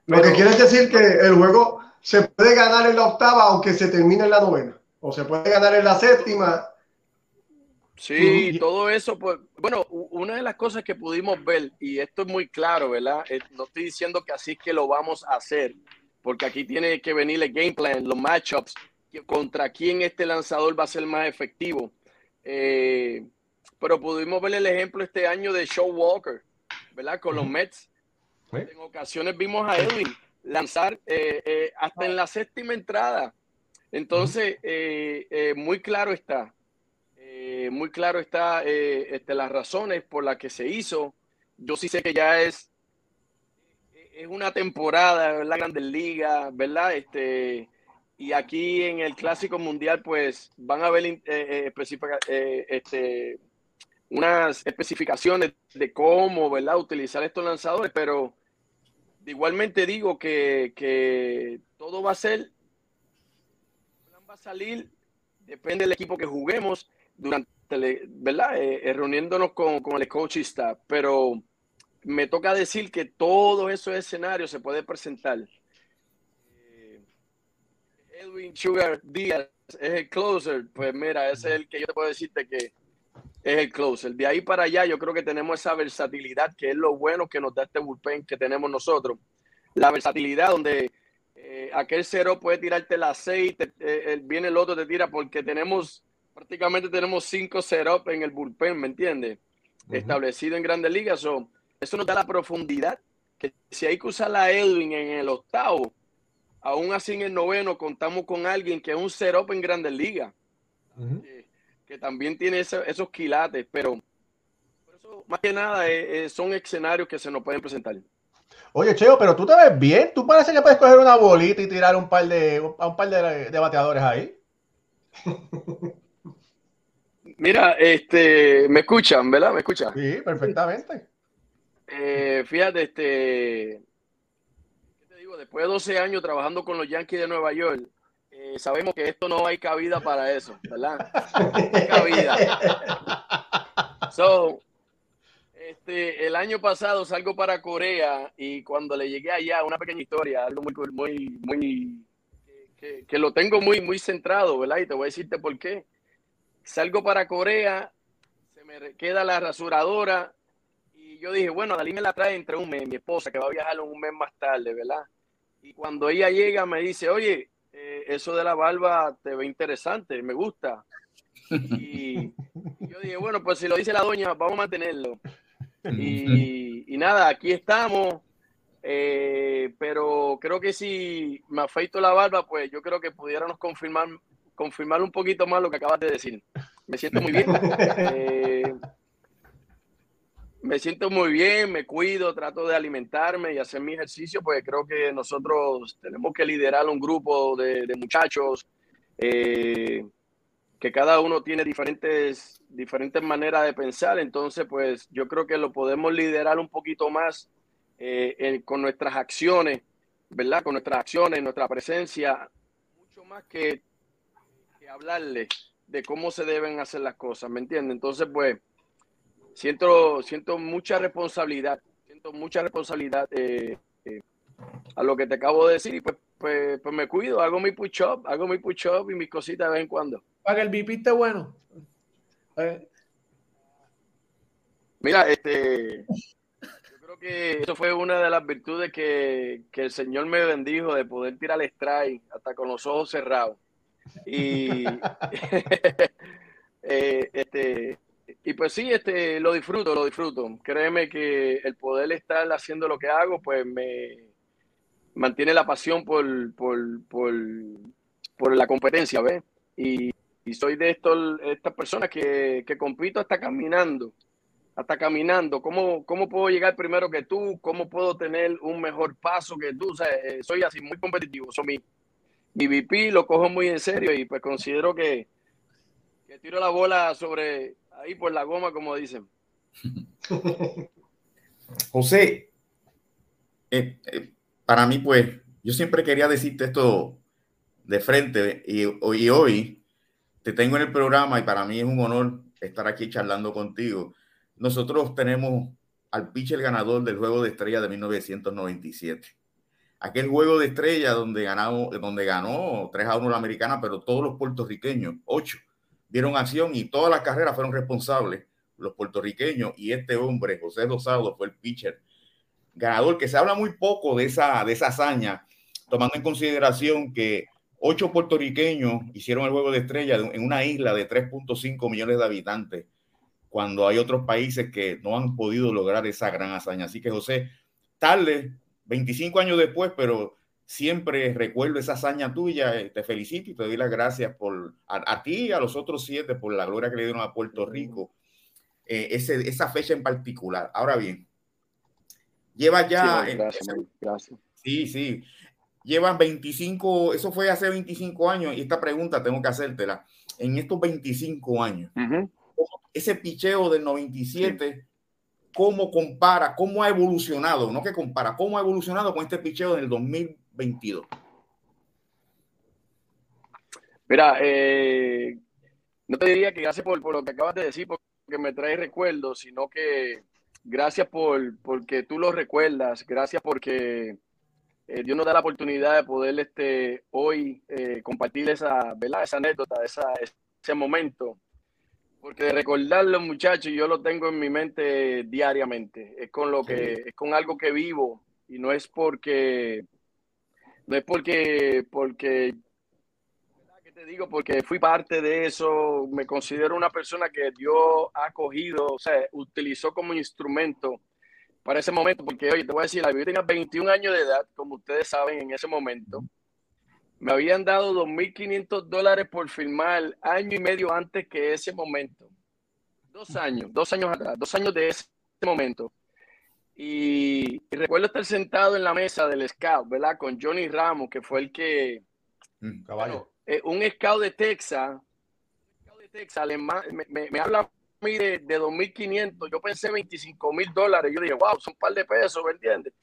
lo que quiere decir que el juego se puede ganar en la octava aunque se termine en la novena, o se puede ganar en la séptima. Sí, todo eso, pues, bueno, una de las cosas que pudimos ver, y esto es muy claro, ¿verdad? Eh, no estoy diciendo que así es que lo vamos a hacer, porque aquí tiene que venir el game plan, los matchups, contra quién este lanzador va a ser más efectivo. Eh, pero pudimos ver el ejemplo este año de Show Walker, ¿verdad? Con los Mets. En ocasiones vimos a Edwin lanzar eh, eh, hasta en la séptima entrada. Entonces, muy claro está, muy claro está este, las razones por las que se hizo. Yo sí sé que ya es, es una temporada, la Grandes Ligas, ¿verdad? Este, y aquí en el Clásico Mundial, pues van a ver eh, eh, eh, este, unas especificaciones de cómo, ¿verdad?, utilizar estos lanzadores, pero igualmente digo que, todo va a ser, va a salir, depende del equipo que juguemos durante, ¿verdad?, reuniéndonos con, el coach y staff, pero me toca decir que todos esos escenarios se puede presentar Edwin Sugar Díaz es el closer, pues mira, ese es el que yo te puedo decirte que es el closer. De ahí para allá yo creo que tenemos esa versatilidad que es lo bueno que nos da este bullpen que tenemos nosotros. La versatilidad donde eh, aquel cero puede tirarte la seis, eh, viene el otro te tira porque tenemos, prácticamente tenemos cinco cero en el bullpen, ¿me entiendes? Establecido en grandes ligas. eso nos da la profundidad que si hay que usar la Edwin en el octavo, aún así en el noveno contamos con alguien que es un setup en Grandes Ligas, que, también tiene esos quilates, pero eso, más que nada eh, eh, son escenarios que se nos pueden presentar. Oye, Cheo, pero tú te ves bien. Tú parece que puedes coger una bolita y tirar un par de, un par de, bateadores ahí. Mira, este, me escuchan, ¿verdad? ¿Me escuchan? Sí, perfectamente. Eh, fíjate, este, después de 12 años trabajando con los Yankees de Nueva York, eh, sabemos que esto no hay cabida para eso, ¿verdad? No hay cabida. So, este, el año pasado salgo para Corea y cuando le llegué allá, una pequeña historia, algo muy, muy, muy, que, lo tengo muy, muy centrado, ¿verdad? Y te voy a decirte por qué. Salgo para Corea, se me queda la rasuradora y yo dije, bueno, Dalí me la trae entre un mes, mi esposa, que va a viajar un mes más tarde, ¿verdad? Y cuando ella llega me dice, oye, eh, eso de la barba te ve interesante, me gusta. Y yo dije, bueno, pues si lo dice la doña, vamos a mantenerlo. Y, y nada, aquí estamos. Eh, pero creo que si me afeito la barba, pues yo creo que pudiéramos confirmar, confirmar un poquito más lo que acabas de decir. Me siento muy bien. Eh, me siento muy bien, me cuido, trato de alimentarme y hacer mi ejercicio, pues creo que nosotros tenemos que liderar un grupo de, muchachos eh, que cada uno tiene diferentes, diferentes maneras de pensar, entonces pues yo creo que lo podemos liderar un poquito más eh, con nuestras acciones, ¿verdad? Con nuestras acciones, nuestra presencia, mucho más que, que hablarle de cómo se deben hacer las cosas, ¿me entiendes? Entonces pues siento, siento mucha responsabilidad, siento mucha responsabilidad eh, eh, a lo que te acabo de decir y pues, pues, pues me cuido, hago mi push-up, hago mi push-up y mis cositas de vez en cuando. Para que el BP esté bueno. Eh. Mira, este, yo creo que eso fue una de las virtudes que, que el Señor me bendijo de poder tirar el strike hasta con los ojos cerrados. Y este, y pues sí, este, lo disfruto, lo disfruto. Créeme que el poder estar haciendo lo que hago, pues me mantiene la pasión por, por, por, por la competencia, ¿ves? Y, y, soy de estos, estas personas que, que, compito hasta caminando, hasta caminando. ¿Cómo, ¿Cómo puedo llegar primero que tú? ¿Cómo puedo tener un mejor paso que tú? Eh, soy así, muy competitivo. So, mi, mi VP lo cojo muy en serio y pues considero que, que tiro la bola sobre ahí por la goma, como dicen. José, eh, eh, para mí, pues, yo siempre quería decirte esto de frente y, hoy te tengo en el programa y para mí es un honor estar aquí charlando contigo. Nosotros tenemos al pitcher ganador del juego de estrella de 1997. Aquel juego de estrella donde, ganamos, donde ganó 3 a 1 la americana, pero todos los puertorriqueños, 8, dieron acción y todas las carreras fueron responsables los puertorriqueños y este hombre, José Rosado, fue el pitcher ganador, que se habla muy poco de esa, de esa hazaña, tomando en consideración que ocho puertorriqueños hicieron el juego de estrella en una isla de 3.5 millones de habitantes, cuando hay otros países que no han podido lograr esa gran hazaña. Así que José, tarde, 25 años después, pero siempre recuerdo esa hazaña tuya, eh, te felicito y te doy las gracias por a, ti y a los otros siete por la gloria que le dieron a Puerto Rico, eh, ese, esa fecha en particular. Ahora bien, lleva ya... Sí, gracias, Sí, sí. Llevan 25, eso fue hace 25 años y esta pregunta tengo que hacértela. En estos 25 años, ese picheo del 97 cómo compara, cómo ha evolucionado, no que compara, cómo ha evolucionado con este picheo del 2022. Mira, eh, no te diría que gracias por, lo que acabas de decir, porque me trae recuerdos, sino que gracias por porque tú lo recuerdas, gracias porque eh, Dios nos da la oportunidad de poder este, hoy eh, compartir esa, ¿verdad? esa anécdota, esa, ese momento porque recordarlo, muchachos, yo lo tengo en mi mente diariamente. Es con lo que, es con algo que vivo y no es porque, no es porque, porque, ¿qué te digo? Porque fui parte de eso. Me considero una persona que Dios ha cogido, o sea, utilizó como instrumento para ese momento. Porque, oye, te voy a decir, yo tenía 21 años de edad, como ustedes saben, en ese momento me habían dado 2.500 dólares por firmar año y medio antes que ese momento. Dos años, dos años atrás, dos años de ese momento. Y, recuerdo estar sentado en la mesa del scout, ¿verdad? Con Johnny Ramos, que fue el que... Mm, caballo. Eh, un scout de Texas, de Texas me, me, habla a mí de, de 2.500, yo pensé 25 mil dólares, yo dije, wow, son un par de pesos, ¿me entiendes?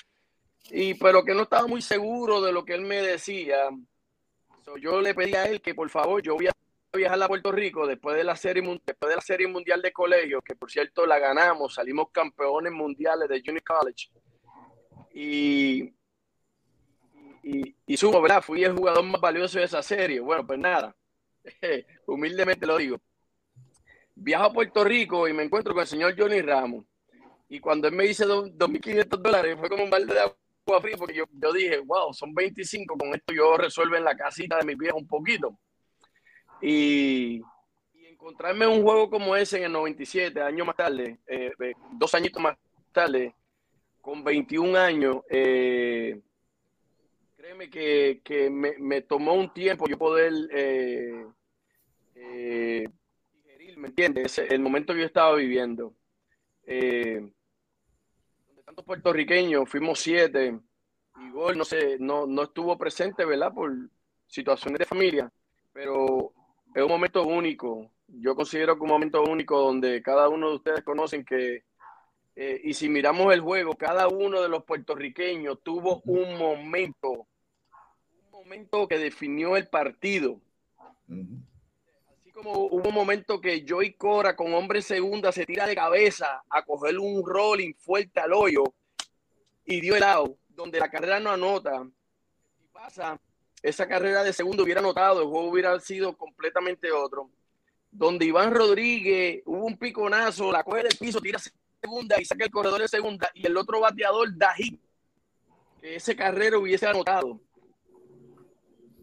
Y pero que no estaba muy seguro de lo que él me decía yo le pedí a él que por favor yo voy a viajar a Puerto Rico después de la serie después de la serie mundial de colegios, que por cierto la ganamos, salimos campeones mundiales de Junior College. Y, y, y sumo, ¿verdad? Fui el jugador más valioso de esa serie. Bueno, pues nada, humildemente lo digo. Viajo a Puerto Rico y me encuentro con el señor Johnny Ramos. Y cuando él me dice 2.500 dólares, fue como un balde de agua porque yo, yo, dije, wow, son 25, con esto yo resuelvo en la casita de mi viejo un poquito. Y, encontrarme un juego como ese en el 97, años más tarde, eh, dos añitos más tarde, con 21 años, eh, créeme que, que me, tomó un tiempo yo poder eh, digerir, ¿me entiendes? El momento que yo estaba viviendo. donde tantos puertorriqueños, fuimos siete, y Gol no, sé, no, no estuvo presente, ¿verdad? Por situaciones de familia, pero es un momento único. Yo considero que un momento único donde cada uno de ustedes conocen que, eh, y si miramos el juego, cada uno de los puertorriqueños tuvo un momento, un momento que definió el partido. Así como hubo un momento que Joey Cora con hombre segunda se tira de cabeza a coger un rolling fuerte al hoyo y dio el out, donde la carrera no anota. Y pasa esa carrera de segundo hubiera notado, el juego hubiera sido completamente otro. Donde Iván Rodríguez hubo un piconazo, la coge del piso, tira segunda y saca el corredor de segunda, y el otro bateador da hit. Ese carrero hubiese anotado.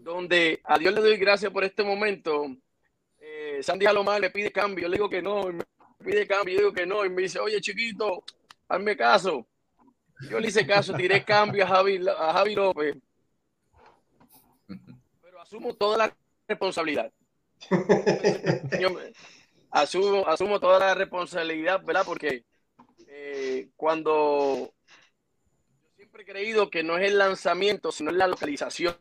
Donde a Dios le doy gracias por este momento. Eh, Sandy Alomar le pide cambio, le digo que no, pide cambio, yo digo que no, y me dice, oye chiquito, hazme caso. Yo le hice caso, tiré cambio a Javi, a Javi López asumo toda la responsabilidad. asumo, asumo toda la responsabilidad, ¿verdad? Porque eh, cuando yo siempre he creído que no es el lanzamiento, sino es la localización,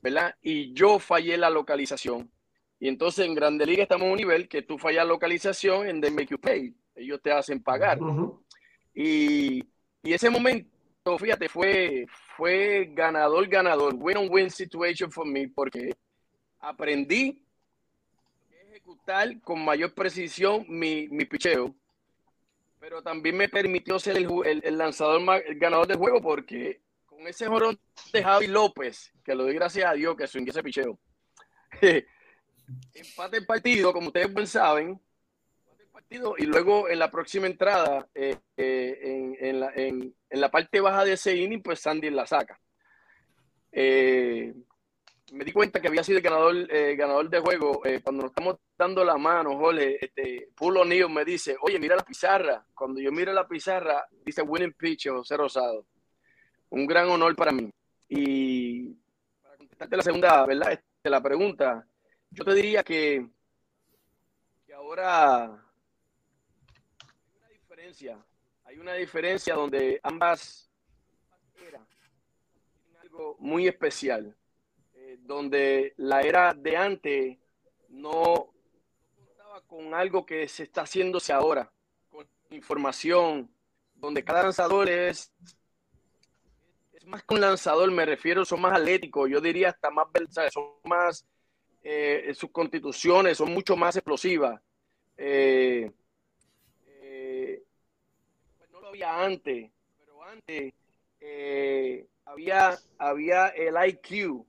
¿verdad? Y yo fallé la localización. Y entonces en Grande Liga estamos a un nivel que tú fallas localización en The Make You Pay. Ellos te hacen pagar. y, y ese momento fíjate, fue, fue ganador, ganador, win-on-win situation for me, porque aprendí a ejecutar con mayor precisión mi, mi picheo, pero también me permitió ser el, el, lanzador más, el ganador del juego, porque con ese jorón de Javi López, que lo doy gracias a Dios que swing ese picheo, empate el partido, como ustedes bien saben, y luego en la próxima entrada, eh, eh, en, la, parte baja de ese inning, pues Sandy la saca. Eh, me di cuenta que había sido el ganador, ganador de juego. cuando nos estamos dando la mano, Jole, este, Pulo Nío me dice, oye, mira la pizarra. Cuando yo miro la pizarra, dice winning pitch José Rosado. Un gran honor para mí. Y para contestarte la segunda, ¿verdad? Este, la pregunta, yo te diría que ahora hay una diferencia donde ambas eras tienen algo muy especial, eh, donde la era de antes no, contaba con algo que se está haciéndose ahora, con información, donde cada lanzador es, es más que un lanzador, me refiero, son más atléticos, yo diría hasta más, son más, eh, sus constituciones son mucho más explosivas. Eh, antes, pero antes eh, había, había el IQ.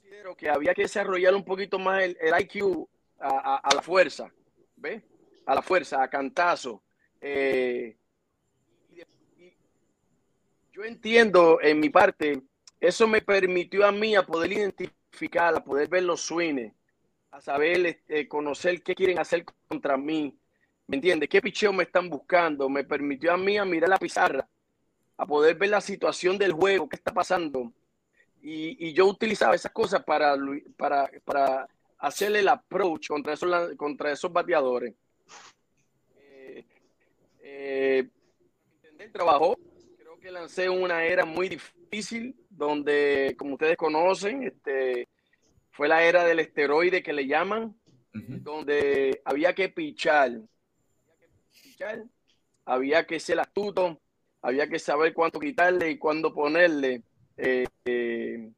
Considero que había que desarrollar un poquito más el, IQ a, la fuerza, ¿ves? A la fuerza, a cantazo. Eh, yo entiendo en mi parte, eso me permitió a mí a poder identificar, a poder ver los swings, a saber este, conocer qué quieren hacer contra mí, ¿Me entiendes? ¿Qué picheo me están buscando? Me permitió a mí a mirar la pizarra, a poder ver la situación del juego, qué está pasando. Y, yo utilizaba esas cosas para, para, para hacerle el approach contra esos, contra esos bateadores. Eh, eh, el trabajo, creo que lancé una era muy difícil, donde, como ustedes conocen, este, fue la era del esteroide que le llaman, donde había que pichar había que ser astuto, había que saber cuánto quitarle y cuándo ponerle. Eh, eh,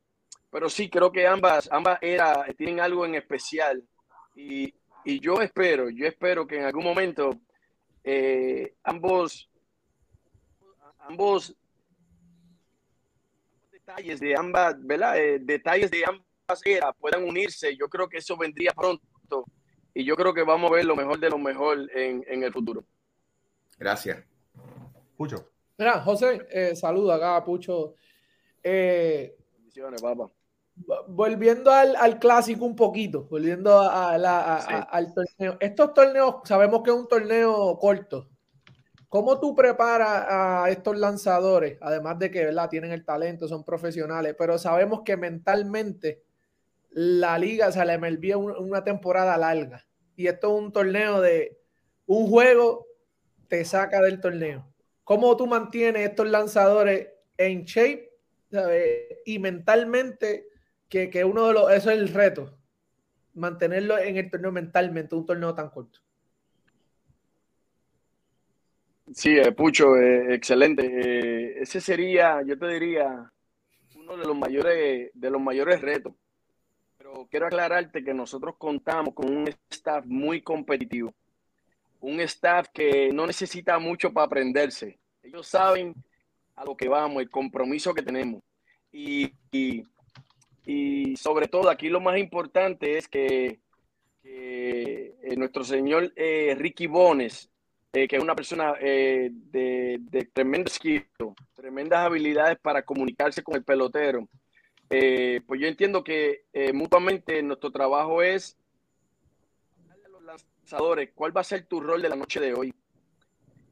pero sí, creo que ambas, ambas eras tienen algo en especial. Y, yo espero, yo espero que en algún momento eh, ambos, ambos detalles de ambas, ¿verdad? detalles de ambas eras puedan unirse. Yo creo que eso vendría pronto. Y yo creo que vamos a ver lo mejor de lo mejor en, en el futuro. Gracias. Pucho. Mira, José, eh, saludo acá, Pucho. Eh, Bendiciones, papá. volviendo al, clásico un poquito, volviendo al torneo. Estos torneos, sabemos que es un torneo corto. ¿Cómo tú preparas a estos lanzadores? Además de que ¿verdad? tienen el talento, son profesionales, pero sabemos que mentalmente la liga, se le MLB una temporada larga. Y esto es un torneo de un juego, te saca del torneo. ¿Cómo tú mantienes estos lanzadores en shape y mentalmente? Que, que, uno de los, eso es el reto, mantenerlo en el torneo mentalmente, un torneo tan corto. Sí, eh, Pucho, eh, excelente. Eh, ese sería, yo te diría, uno de los mayores, de los mayores retos. Pero quiero aclararte que nosotros contamos con un staff muy competitivo, un staff que no necesita mucho para aprenderse. Ellos saben a lo que vamos, el compromiso que tenemos. Y, y, sobre todo aquí lo más importante es que, nuestro señor Ricky Bones, eh, que es una persona eh, de, tremendo tremendas habilidades para comunicarse con el pelotero. Eh, pues yo entiendo que mutuamente nuestro trabajo es cuál va a ser tu rol de la noche de hoy.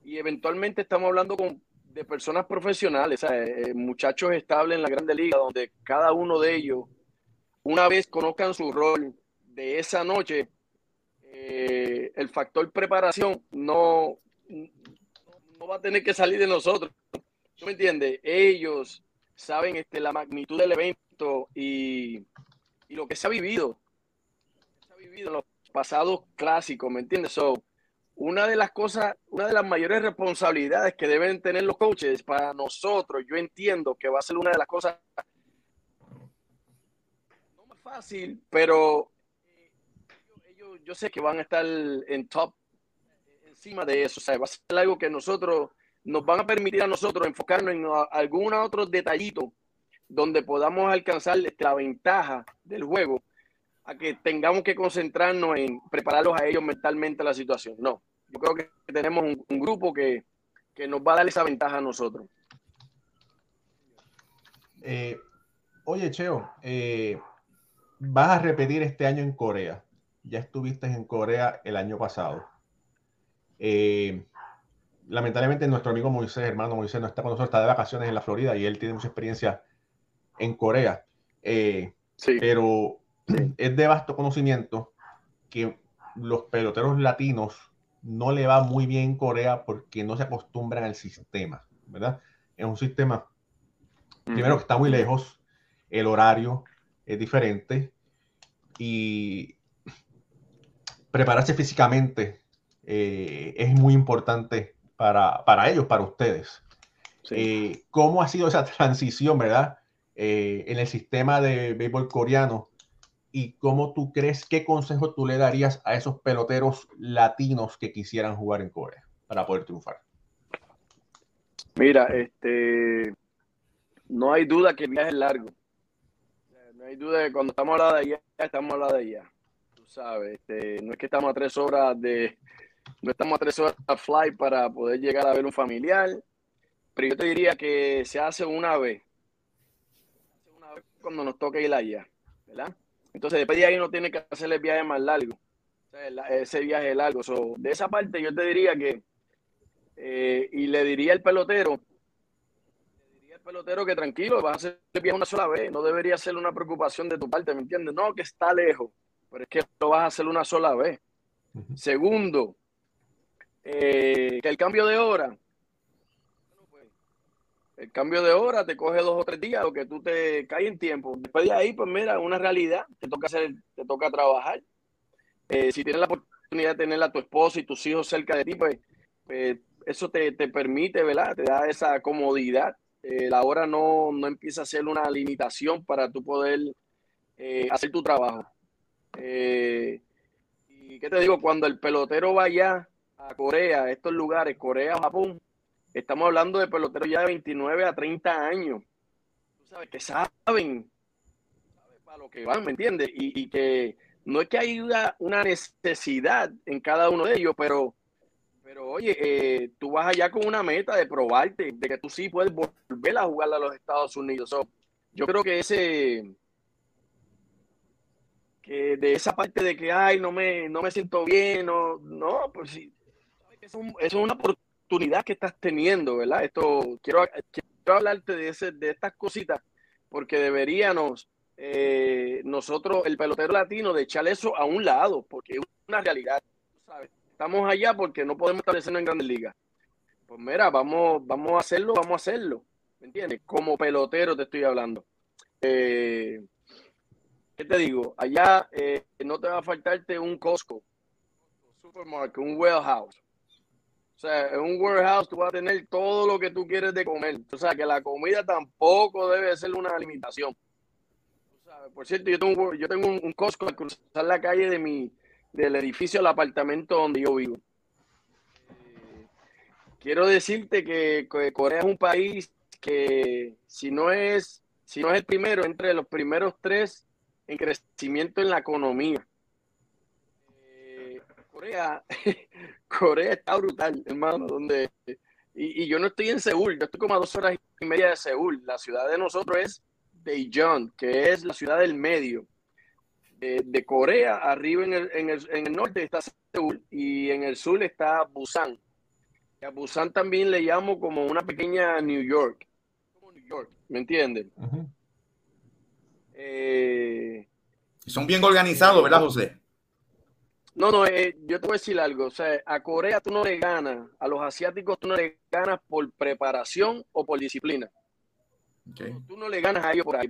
Y eventualmente estamos hablando con, de personas profesionales, muchachos estables en la Grande Liga, donde cada uno de ellos, una vez conozcan su rol de esa noche, eh, el factor preparación no, no va a tener que salir de nosotros. ¿Tú me entiendes? Ellos saben este, la magnitud del evento y, lo que se ha vivido. Pasados clásicos, ¿me entiendes? So, una de las cosas, una de las mayores responsabilidades que deben tener los coaches para nosotros, yo entiendo que va a ser una de las cosas no más fácil, pero yo sé que van a estar en top encima de eso. O sea, va a ser algo que nosotros nos van a permitir a nosotros enfocarnos en algún otro detallito donde podamos alcanzar la ventaja del juego a que tengamos que concentrarnos en prepararlos a ellos mentalmente a la situación. No, yo creo que tenemos un, grupo que, nos va a dar esa ventaja a nosotros. Eh, oye, Cheo, eh, vas a repetir este año en Corea ya estuviste en Corea el año pasado. Eh, lamentablemente nuestro amigo Moisés, hermano Moisés, no está con nosotros, está de vacaciones en la Florida y él tiene mucha experiencia en Corea. Eh, pero es de vasto conocimiento que los peloteros latinos no le va muy bien en Corea porque no se acostumbran al sistema, ¿verdad? Es un sistema, primero que está muy lejos, el horario es diferente y prepararse físicamente eh, es muy importante para, para, ellos, para ustedes. Eh, ¿Cómo ha sido esa transición, verdad? Eh, en el sistema de béisbol coreano y cómo tú crees, qué consejo tú le darías a esos peloteros latinos que quisieran jugar en Corea para poder triunfar? Mira, este, no hay duda que el viaje es largo. No hay duda que cuando estamos hablando de allá, estamos hablando de allá sabes, este, no es que estamos a tres horas de, no estamos a tres horas de fly para poder llegar a ver un familiar, pero yo te diría que se hace una vez, una vez cuando nos toca ir allá, ¿verdad? Entonces después de ahí no tiene que hacer el viaje más largo, ese viaje largo. de esa parte yo te diría que, eh, y le diría al pelotero, le diría al pelotero que tranquilo, vas a hacer el viaje una sola vez, no debería ser una preocupación de tu parte, ¿me entiendes? No, que está lejos pero es que lo vas a hacer una sola vez. Segundo, eh, que el cambio de hora, el cambio de hora te coge dos o tres días, o que tú te caes en tiempo. Después de ahí, pues mira, una realidad, te toca hacer, te toca trabajar. Eh, si tienes la oportunidad de tener a tu esposo y tus hijos cerca de ti, pues, pues eso te, permite, ¿verdad? Te da esa comodidad. Eh, la hora no, no, empieza a ser una limitación para tú poder hacer tu trabajo. Eh, y qué te digo, cuando el pelotero vaya a Corea, estos lugares, Corea, Japón, estamos hablando de peloteros ya de 29 a 30 años. Tú sabes que saben, para lo que van, ¿me entiendes? Y, que no es que haya una necesidad en cada uno de ellos, pero, pero oye, eh, tú vas allá con una meta de probarte, de que tú sí puedes volver a jugar a los Estados Unidos. yo creo que ese que de esa parte de que, ay, no me, no me siento bien, no, no, pues sí, es, es una oportunidad que estás teniendo, ¿verdad? Esto, quiero, quiero hablarte de, ese, de estas cositas, porque deberíamos eh, nosotros, el pelotero latino, de echar eso a un lado, porque es una realidad, ¿sabes? Estamos allá porque no podemos establecernos en grandes ligas. Pues mira, vamos, vamos a hacerlo, vamos a hacerlo. ¿Me entiendes? Como pelotero te estoy hablando. Eh, ¿Qué te digo? Allá eh, no te va a faltarte un Costco, un supermarket, un warehouse. O sea, en un warehouse tú vas a tener todo lo que tú quieres de comer. O sea, que la comida tampoco debe ser una limitación. por cierto, yo tengo, un, yo tengo un, Costco al cruzar la calle de mi, del edificio al apartamento donde yo vivo. Eh, quiero decirte que Corea es un país que si no es si no es el primero, entre los primeros tres en crecimiento en la economía. Eh, Corea, Corea está brutal, hermano, donde y, yo no estoy en Seúl, yo estoy como a dos horas y media de Seúl. La ciudad de nosotros es Daejeon, que es la ciudad del medio. De, Corea, arriba en el, en, el, en el, norte está Seúl y en el sur está Busan. a Busan también le llamo como una pequeña New York. Como New York, ¿me entienden? Eh, Son bien organizados, ¿verdad, José? No, no, eh, yo te voy a decir algo. O sea, a Corea tú no le ganas, a los asiáticos tú no le ganas por preparación o por disciplina. Tú no le ganas a ellos por ahí,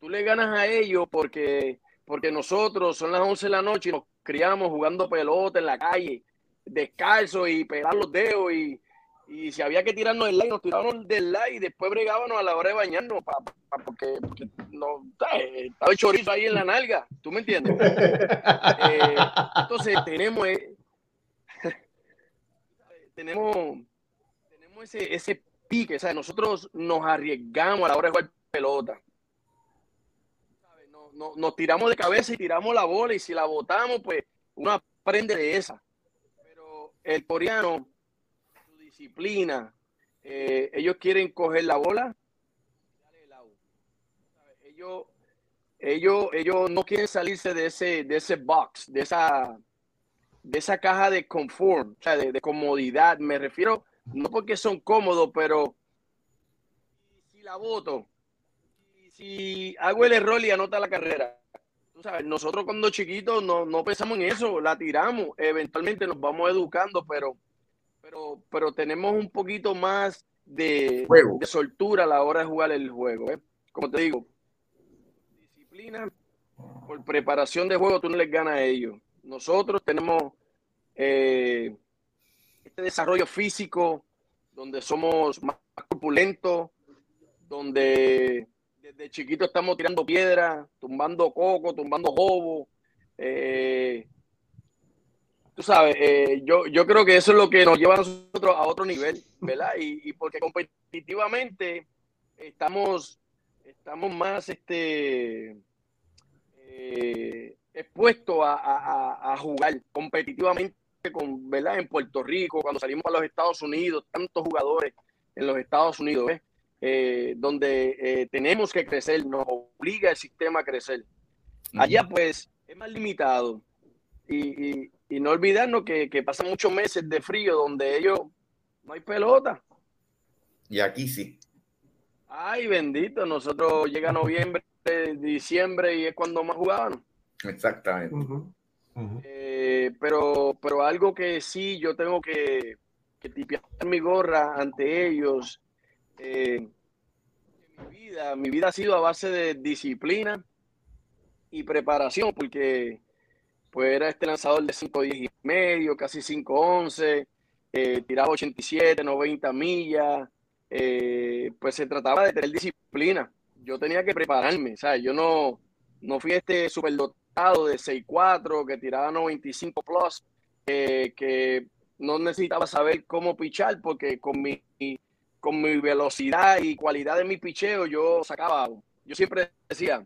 Tú le ganas a ellos porque, porque nosotros son las 11 de la noche y nos criamos jugando pelota en la calle, descalzo y pegar los dedos y, y si había que tirarnos del like, nos tirábamos del like y después bregábamos a la hora de bañarnos, porque, no, estaba el chorizo ahí en la nalga, ¿tú me entiendes? Eh, entonces tenemos, eh, tenemos, tenemos ese, ese pique, ¿sabes? nosotros nos arriesgamos a la hora de jugar pelota. nos tiramos de cabeza y tiramos la bola y si la botamos, pues uno aprende de esa. Pero el coreano disciplina. Eh, ellos quieren coger la bola. Ellos, ellos, ellos no quieren salirse de ese, de ese box, de esa, de esa caja de confort, de, comodidad. Me refiero, no porque son cómodos, pero si la voto, si hago el error y anota la carrera, tú sabes, nosotros cuando chiquitos no, no pensamos en eso, la tiramos, eventualmente nos vamos educando, pero pero, pero tenemos un poquito más de, de soltura a la hora de jugar el juego. ¿eh? Como te digo, disciplina, por preparación de juego, tú no les ganas a ellos. Nosotros tenemos eh, este desarrollo físico donde somos más corpulentos, donde desde chiquito estamos tirando piedra, tumbando coco, tumbando jobo. Eh, tú sabes, eh, yo, yo creo que eso es lo que nos lleva a nosotros a otro nivel, ¿verdad? Y, porque competitivamente estamos, estamos más este, eh, expuestos a, jugar competitivamente con, ¿verdad? En Puerto Rico, cuando salimos a los Estados Unidos, tantos jugadores en los Estados Unidos, eh, donde tenemos que crecer, nos obliga el sistema a crecer. Allá pues es más limitado. y, y no olvidarnos que, que pasan muchos meses de frío donde ellos no hay pelota. Y aquí sí. Ay, bendito, nosotros llega noviembre, diciembre y es cuando más jugaban. Exactamente. Eh, pero, pero algo que sí yo tengo que, que tipear mi gorra ante ellos. Eh, mi vida, mi vida ha sido a base de disciplina y preparación, porque pues era este lanzador de 5.10 y medio, casi 5.11, eh, tiraba 87, 90 millas, eh, pues se trataba de tener disciplina. Yo tenía que prepararme, ¿sabes? Yo no, no fui este superdotado de 6.4 que tiraba 95 plus, que no necesitaba saber cómo pichar porque con mi, con mi velocidad y cualidad de mi picheo yo sacaba. Yo siempre decía,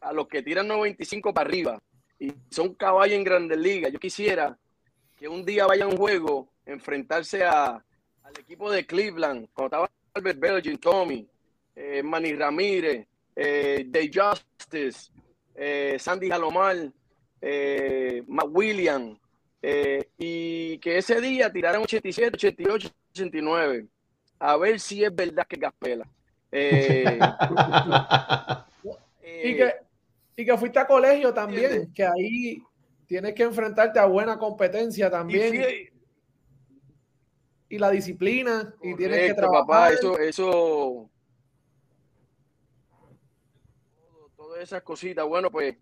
a los que tiran 95 para arriba, y son caballos en grandes ligas. Yo quisiera que un día vaya a un juego, enfrentarse a, al equipo de Cleveland, cuando estaba Albert Belgian, Tommy, eh, Manny Ramírez, eh, Day Justice, eh, Sandy Jalomar, eh, Matt William, eh, y que ese día tiraron 87, 88, 89. A ver si es verdad que Gaspela. Y, que, y que fuiste a colegio también, que ahí tienes que enfrentarte a buena competencia también. Y, la disciplina, y tienes que trabajar. Papá, eso, eso. Todas esas cositas, bueno, pues,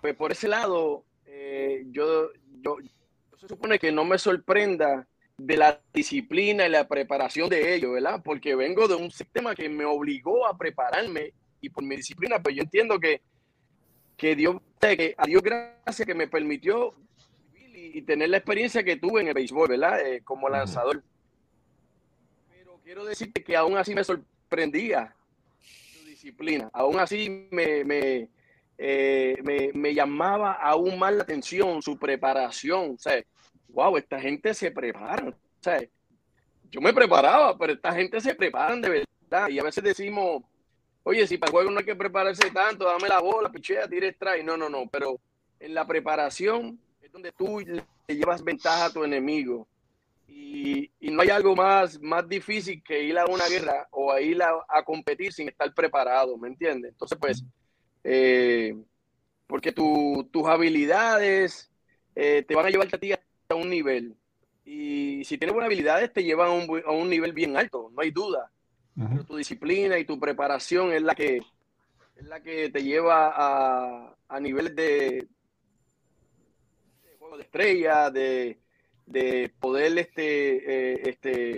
pues por ese lado, eh, yo, yo, se supone que no me sorprenda de la disciplina y la preparación de ellos, ¿verdad? Porque vengo de un sistema que me obligó a prepararme y por mi disciplina, pues yo entiendo que, que Dios, que a Dios gracias que me permitió vivir y, tener la experiencia que tuve en el béisbol, ¿verdad? Eh, como lanzador. Pero quiero decirte que aún así me sorprendía su disciplina, aún así me, me, eh, me, me llamaba aún más la atención su preparación, ¿sabes? wow, esta gente se prepara. O sea, yo me preparaba, pero esta gente se prepara de verdad. Y a veces decimos, oye, si para el juego no hay que prepararse tanto, dame la bola, pichea, tire strike. No, no, no, pero en la preparación es donde tú le llevas ventaja a tu enemigo. Y, no hay algo más, más difícil que ir a una guerra o a ir a, competir sin estar preparado, ¿me entiendes? Entonces, pues, eh, porque tus habilidades eh, te van a llevar a ti a un nivel. Y si tienes buenas habilidades, te llevan a un, a un nivel bien alto, no hay duda. Tu disciplina y tu preparación es la que, es la que te lleva a, a niveles de, de juego de estrella, de, de poder este, eh, este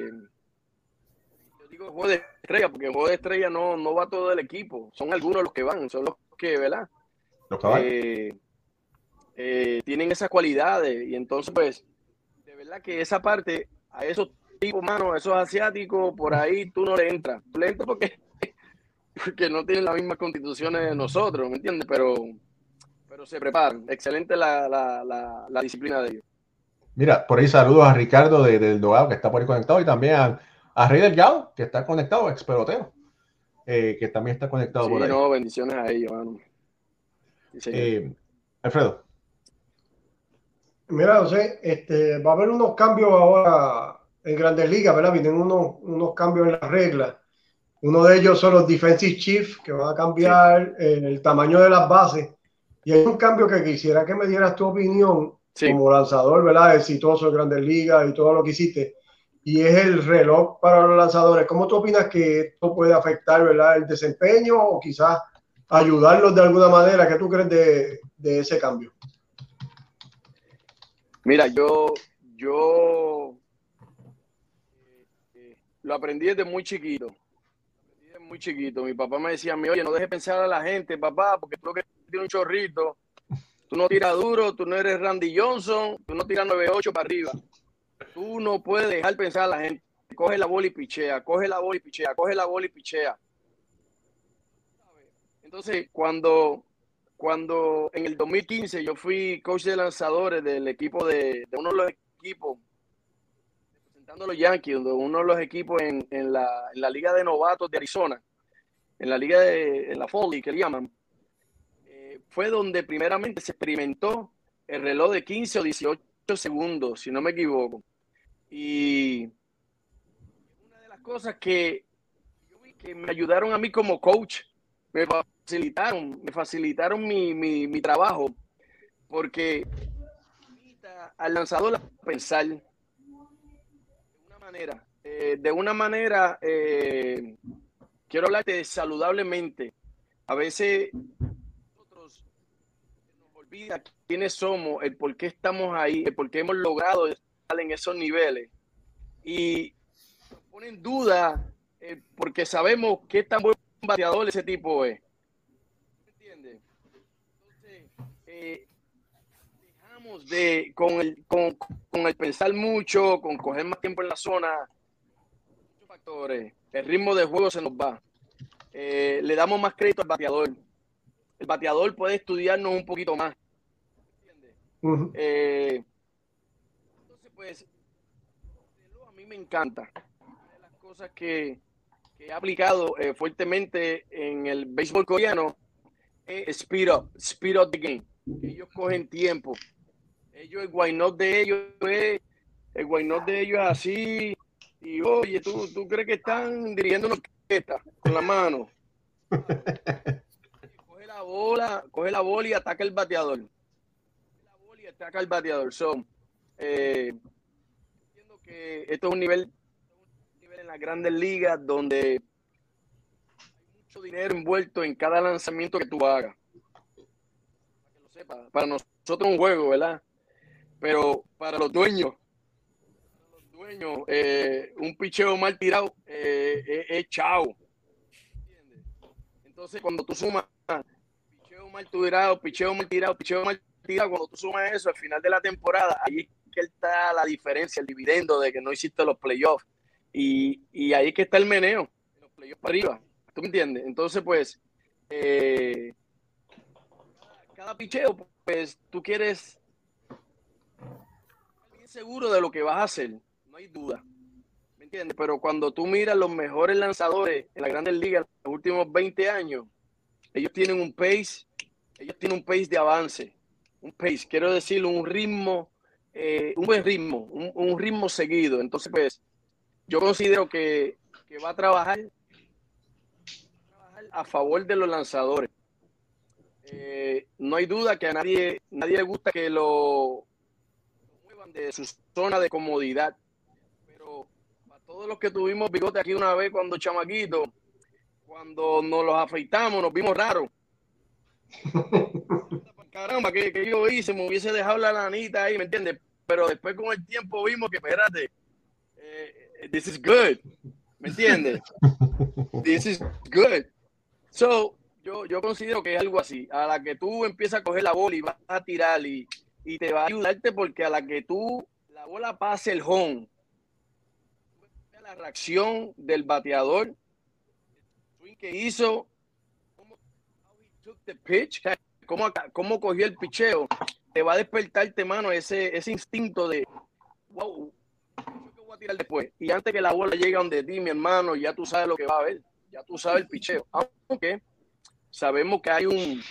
yo digo juego de estrella, porque el juego de estrella no, no va todo el equipo, son algunos los que van, son los que, ¿verdad? Los que eh, eh, tienen esas cualidades y entonces pues de verdad que esa parte a esos tipos humanos, esos asiáticos por ahí tú no le entras, tú le entras porque, porque no tienen las mismas constituciones de nosotros, ¿me entiendes? Pero, pero se preparan, excelente la, la, la, disciplina de ellos. Mira, por ahí saludos a Ricardo de, del Dogado que está por ahí conectado y también a, a Rey Delgado que está conectado, ex pelotero, eh, que también está conectado por ahí. No, bendiciones a ellos, eh, Alfredo. Mira, José, este, va a haber unos cambios ahora en Grandes Ligas, ¿verdad? Vienen unos, unos cambios en las reglas. Uno de ellos son los defensive chief, que van a cambiar el tamaño de las bases. Y hay un cambio que quisiera que me dieras tu opinión como lanzador, ¿verdad? Exitoso en Grandes Ligas y todo lo que hiciste. Y es el reloj para los lanzadores. ¿Cómo tú opinas que esto puede afectar, ¿verdad? El desempeño o quizás ayudarlos de alguna manera? ¿Qué tú crees de, de ese cambio? Mira, yo, yo eh, lo aprendí desde muy chiquito. Desde muy chiquito. Mi papá me decía, oye, no dejes pensar a la gente, papá, porque tú que tienes un chorrito, tú no tiras duro, tú no eres Randy Johnson, tú no tiras 9-8 para arriba. Tú no puedes dejar pensar a la gente. Coge la bola y pichea, coge la bola y pichea, coge la bola y pichea. Entonces, cuando cuando en el 2015 yo fui coach de lanzadores del equipo de, uno de los equipos, los Yankees, uno de los equipos en, la, Liga de Novatos de Arizona, en la Liga de en la Foley que le llaman, eh, fue donde primeramente se experimentó el reloj de 15 o 18 segundos, si no me equivoco. Y una de las cosas que, que me ayudaron a mí como coach, me facilitaron, me facilitaron mi, mi, mi trabajo porque al lanzador a pensar manera, eh, de una manera, eh, quiero hablarte saludablemente. A veces nosotros nos olvida quiénes somos, el por qué estamos ahí, el por qué hemos logrado estar en esos niveles. Y nos pone en duda eh, porque sabemos qué tan buen bateador ese tipo es. De, con el, con, el pensar mucho, con coger más tiempo en la zona, muchos factores. El ritmo de juego se nos va. Eh, le damos más crédito al bateador. El bateador puede estudiarnos un poquito más. Eh, entonces, pues, a mí me encanta. Una de las cosas que, que he aplicado eh, fuertemente en el béisbol coreano speed up, speed up the game. Ellos cogen tiempo. Ellos, el why not de ellos es, el why not de ellos es así. Y oye, ¿tú, tú crees que están dirigiendo una orquesta con la mano. coge la bola, coge la bola y ataca el bateador. Coge la bola y ataca el bateador. So, eh, entiendo que esto es un nivel, un nivel en las grandes ligas donde hay mucho dinero envuelto en cada lanzamiento que tú hagas. Para que lo sepa, para nosotros un juego, ¿verdad? Pero para los dueños, para los dueños, eh, un picheo mal tirado eh, es chao. Entonces, cuando tú sumas picheo mal tirado, picheo mal tirado, picheo mal tirado, cuando tú sumas eso al final de la temporada, ahí es que está la diferencia, el dividendo de que no hiciste los playoffs. Y, y ahí es que está el meneo, los playoffs para arriba. ¿Tú me entiendes? Entonces, pues, eh, cada, picheo, pues, tú quieres seguro de lo que vas a hacer, no hay duda. Pero cuando tú miras los mejores lanzadores en la Grandes Ligas en los últimos 20 años, ellos tienen un pace, ellos tienen un pace de avance, un pace, quiero decir, un ritmo, eh, un buen ritmo, un, ritmo seguido. Entonces, pues, yo considero que, va a trabajar, a favor de los lanzadores. Eh, no hay duda que a nadie, nadie le gusta que lo de su zona de comodidad todos los que tuvimos bigote aquí una vez cuando chamaquito, cuando nos los afeitamos, nos vimos raros. Caramba, que, yo hice, me hubiese dejado la lanita ahí, ¿me entiendes? Pero después con el tiempo vimos que, espérate, eh, this is good, ¿me entiendes? This is good. So, yo, yo considero que es algo así. A la que tú empiezas a coger la bola y vas a tirar y, y te va a ayudarte porque a la que tú la bola pase el home la reacción del bateador que hizo, cómo, cómo cogió el picheo, te va a despertarte, mano, ese, ese instinto de, wow, ¿qué voy a tirar después? Y antes que la bola llegue a donde ti, mi hermano, ya tú sabes lo que va a haber, ya tú sabes el picheo. Aunque sabemos que hay un,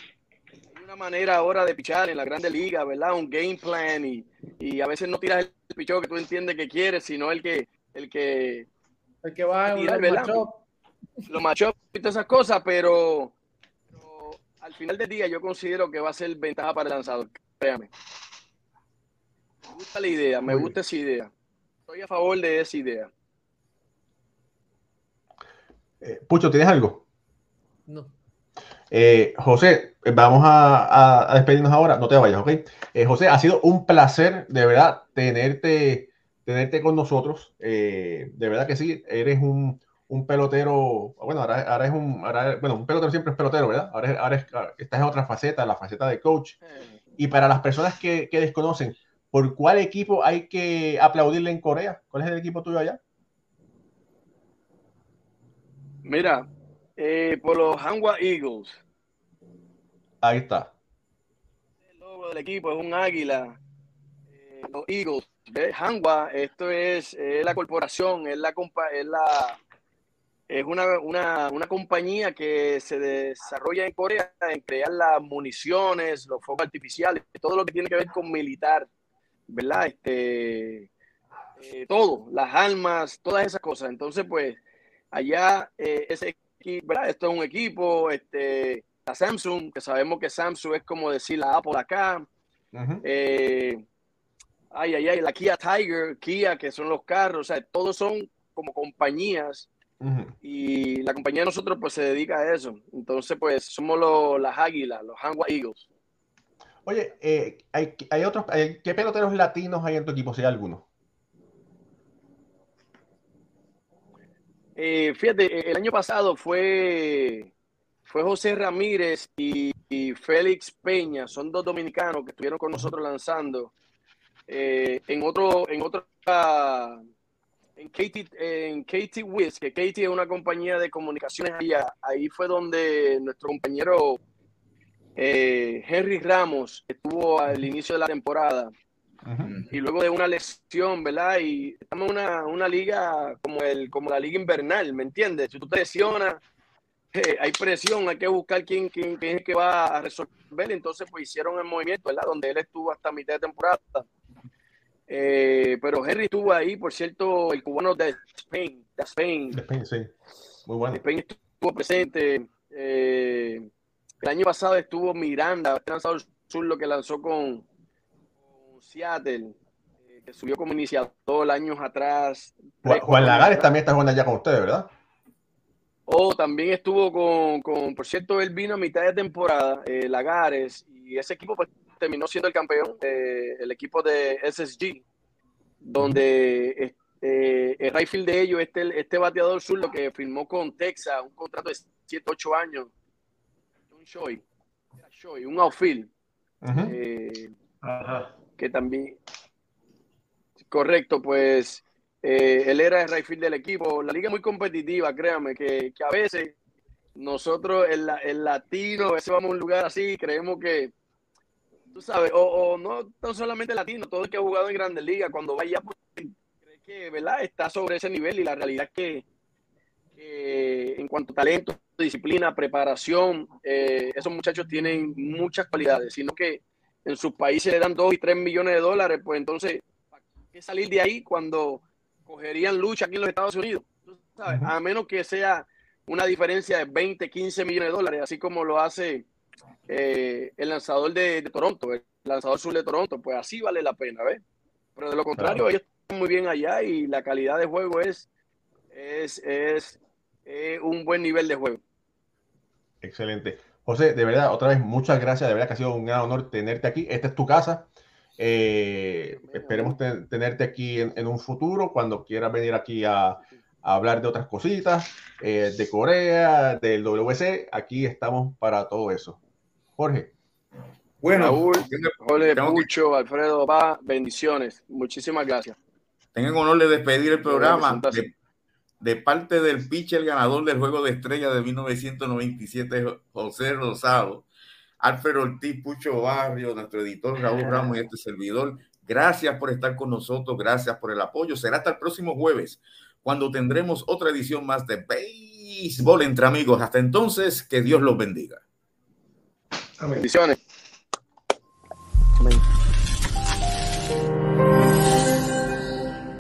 una manera ahora de pichar en la grande liga, ¿verdad? Un game plan y, y a veces no tiras el picheo que tú entiendes que quieres, sino el que el que el que va a tirar, los machos y todas esas cosas, pero, al final del día yo considero que va a ser ventaja para el lanzador, créame. Me gusta la idea, me gusta esa idea. Estoy a favor de esa idea. Eh, Pucho, ¿tienes algo? No. Eh, José, vamos a, despedirnos ahora. No te vayas, ¿ok? Eh, José, ha sido un placer, de verdad, tenerte tenerte con nosotros. Eh, de verdad que sí, eres un, pelotero, bueno, ahora, ahora es un, bueno, un pelotero siempre es pelotero, ¿verdad? Ahora, ahora estás en otra faceta, la faceta de coach. Y para las personas que, desconocen, ¿por cuál equipo hay que aplaudirle en Corea? ¿Cuál es el equipo tuyo allá? Mira, por los Hanwha Eagles. Ahí está. El logo del equipo es un águila. Eh, los Eagles Hanwha, esto es, la corporación, es la, es es una, compañía que se desarrolla en Corea en crear las municiones, los fuegos artificiales, todo lo que tiene que ver con militar, ¿verdad? Este, eh, todo, las armas, todas esas cosas. Entonces, pues, allá eh, ese equipo, ¿verdad? Esto es un equipo, este, la Samsung, que sabemos que Samsung es como decir la Apple acá ay, ay, ay, la Kia Tiger, Kia, que son los carros, o sea, todos son como compañías y la compañía de nosotros pues se dedica a eso. Entonces, pues somos los, las águilas, los Hanwha Eagles. Oye, eh, hay, hay, otros, ¿qué peloteros latinos hay en tu equipo, si hay alguno? Eh, fíjate, el año pasado fue, fue José Ramírez y, y, Félix Peña, son dos dominicanos que estuvieron con nosotros lanzando. Eh, en otro, en otra, en Katie, en Katie Wiz, que Katie es una compañía de comunicaciones allá, ahí fue donde nuestro compañero eh, Henry Ramos estuvo al inicio de la temporada. Y luego de una lesión, ¿verdad? Y estamos en una, una, liga como, el, como la liga invernal, ¿me entiendes? Si tú te lesionas, hay presión, hay que buscar quién, quién, quién, es que va a resolver. Entonces, pues hicieron el movimiento, ¿verdad? Donde él estuvo hasta mitad de temporada. Eh, pero Henry estuvo ahí, por cierto, el cubano de Spain. De Spain, de Spain sí. Muy bueno. Spain estuvo presente. Eh, el año pasado estuvo Miranda, este lanzador sur lo que lanzó con, con Seattle, eh, que subió como iniciador años atrás. Juan, Juan Lagares también está jugando allá con ustedes, ¿verdad? Oh, también estuvo con, con, por cierto, él vino a mitad de temporada, eh, Lagares, y ese equipo pues, terminó siendo el campeón, eh, el equipo de SSG, donde eh, el right de ellos, este, este bateador sur, lo que firmó con Texas, un contrato de 7, 8 años, un Shoy, un outfield, eh, que también, correcto, pues eh, él era el right del equipo. La liga es muy competitiva, créame, que, a veces nosotros, el, el, latino, a veces vamos a un lugar así, creemos que, tú sabes, o, o no tan solamente latino, todo el que ha jugado en Grandes Ligas, cuando vaya, pues, cree que, ¿verdad? Está sobre ese nivel y la realidad es que, que en cuanto a talento, disciplina, preparación, eh, esos muchachos tienen muchas cualidades, sino que en sus países le dan 2 y 3 millones de dólares, pues entonces, ¿para qué salir de ahí cuando cogerían lucha aquí en los Estados Unidos? ¿sabes? A menos que sea una diferencia de 20, 15 millones de dólares, así como lo hace eh, el lanzador de, de, Toronto, el lanzador sur de Toronto, pues así vale la pena, ¿ves? Pero de lo contrario, claro. ellos están muy bien allá y la calidad de juego es, es, es eh, un buen nivel de juego. Excelente. José, de verdad, otra vez, muchas gracias. De verdad que ha sido un gran honor tenerte aquí. Esta es tu casa. Eh, esperemos te, tenerte aquí en, en, un futuro, cuando quieras venir aquí a, a hablar de otras cositas, eh, de Corea, del WC. Aquí estamos para todo eso. Jorge. Bueno, Raúl, Jorge Pucho, que... Alfredo Va, bendiciones. Muchísimas gracias. Tengan honor de despedir el programa. De, de parte del pitcher ganador del Juego de Estrella de 1997, José Rosado, Alfredo Ortiz, Pucho Barrio, nuestro editor Raúl Ramos y este servidor. Gracias por estar con nosotros, gracias por el apoyo. Será hasta el próximo jueves, cuando tendremos otra edición más de Béisbol entre amigos. Hasta entonces, que Dios los bendiga. Bendiciones. Amén.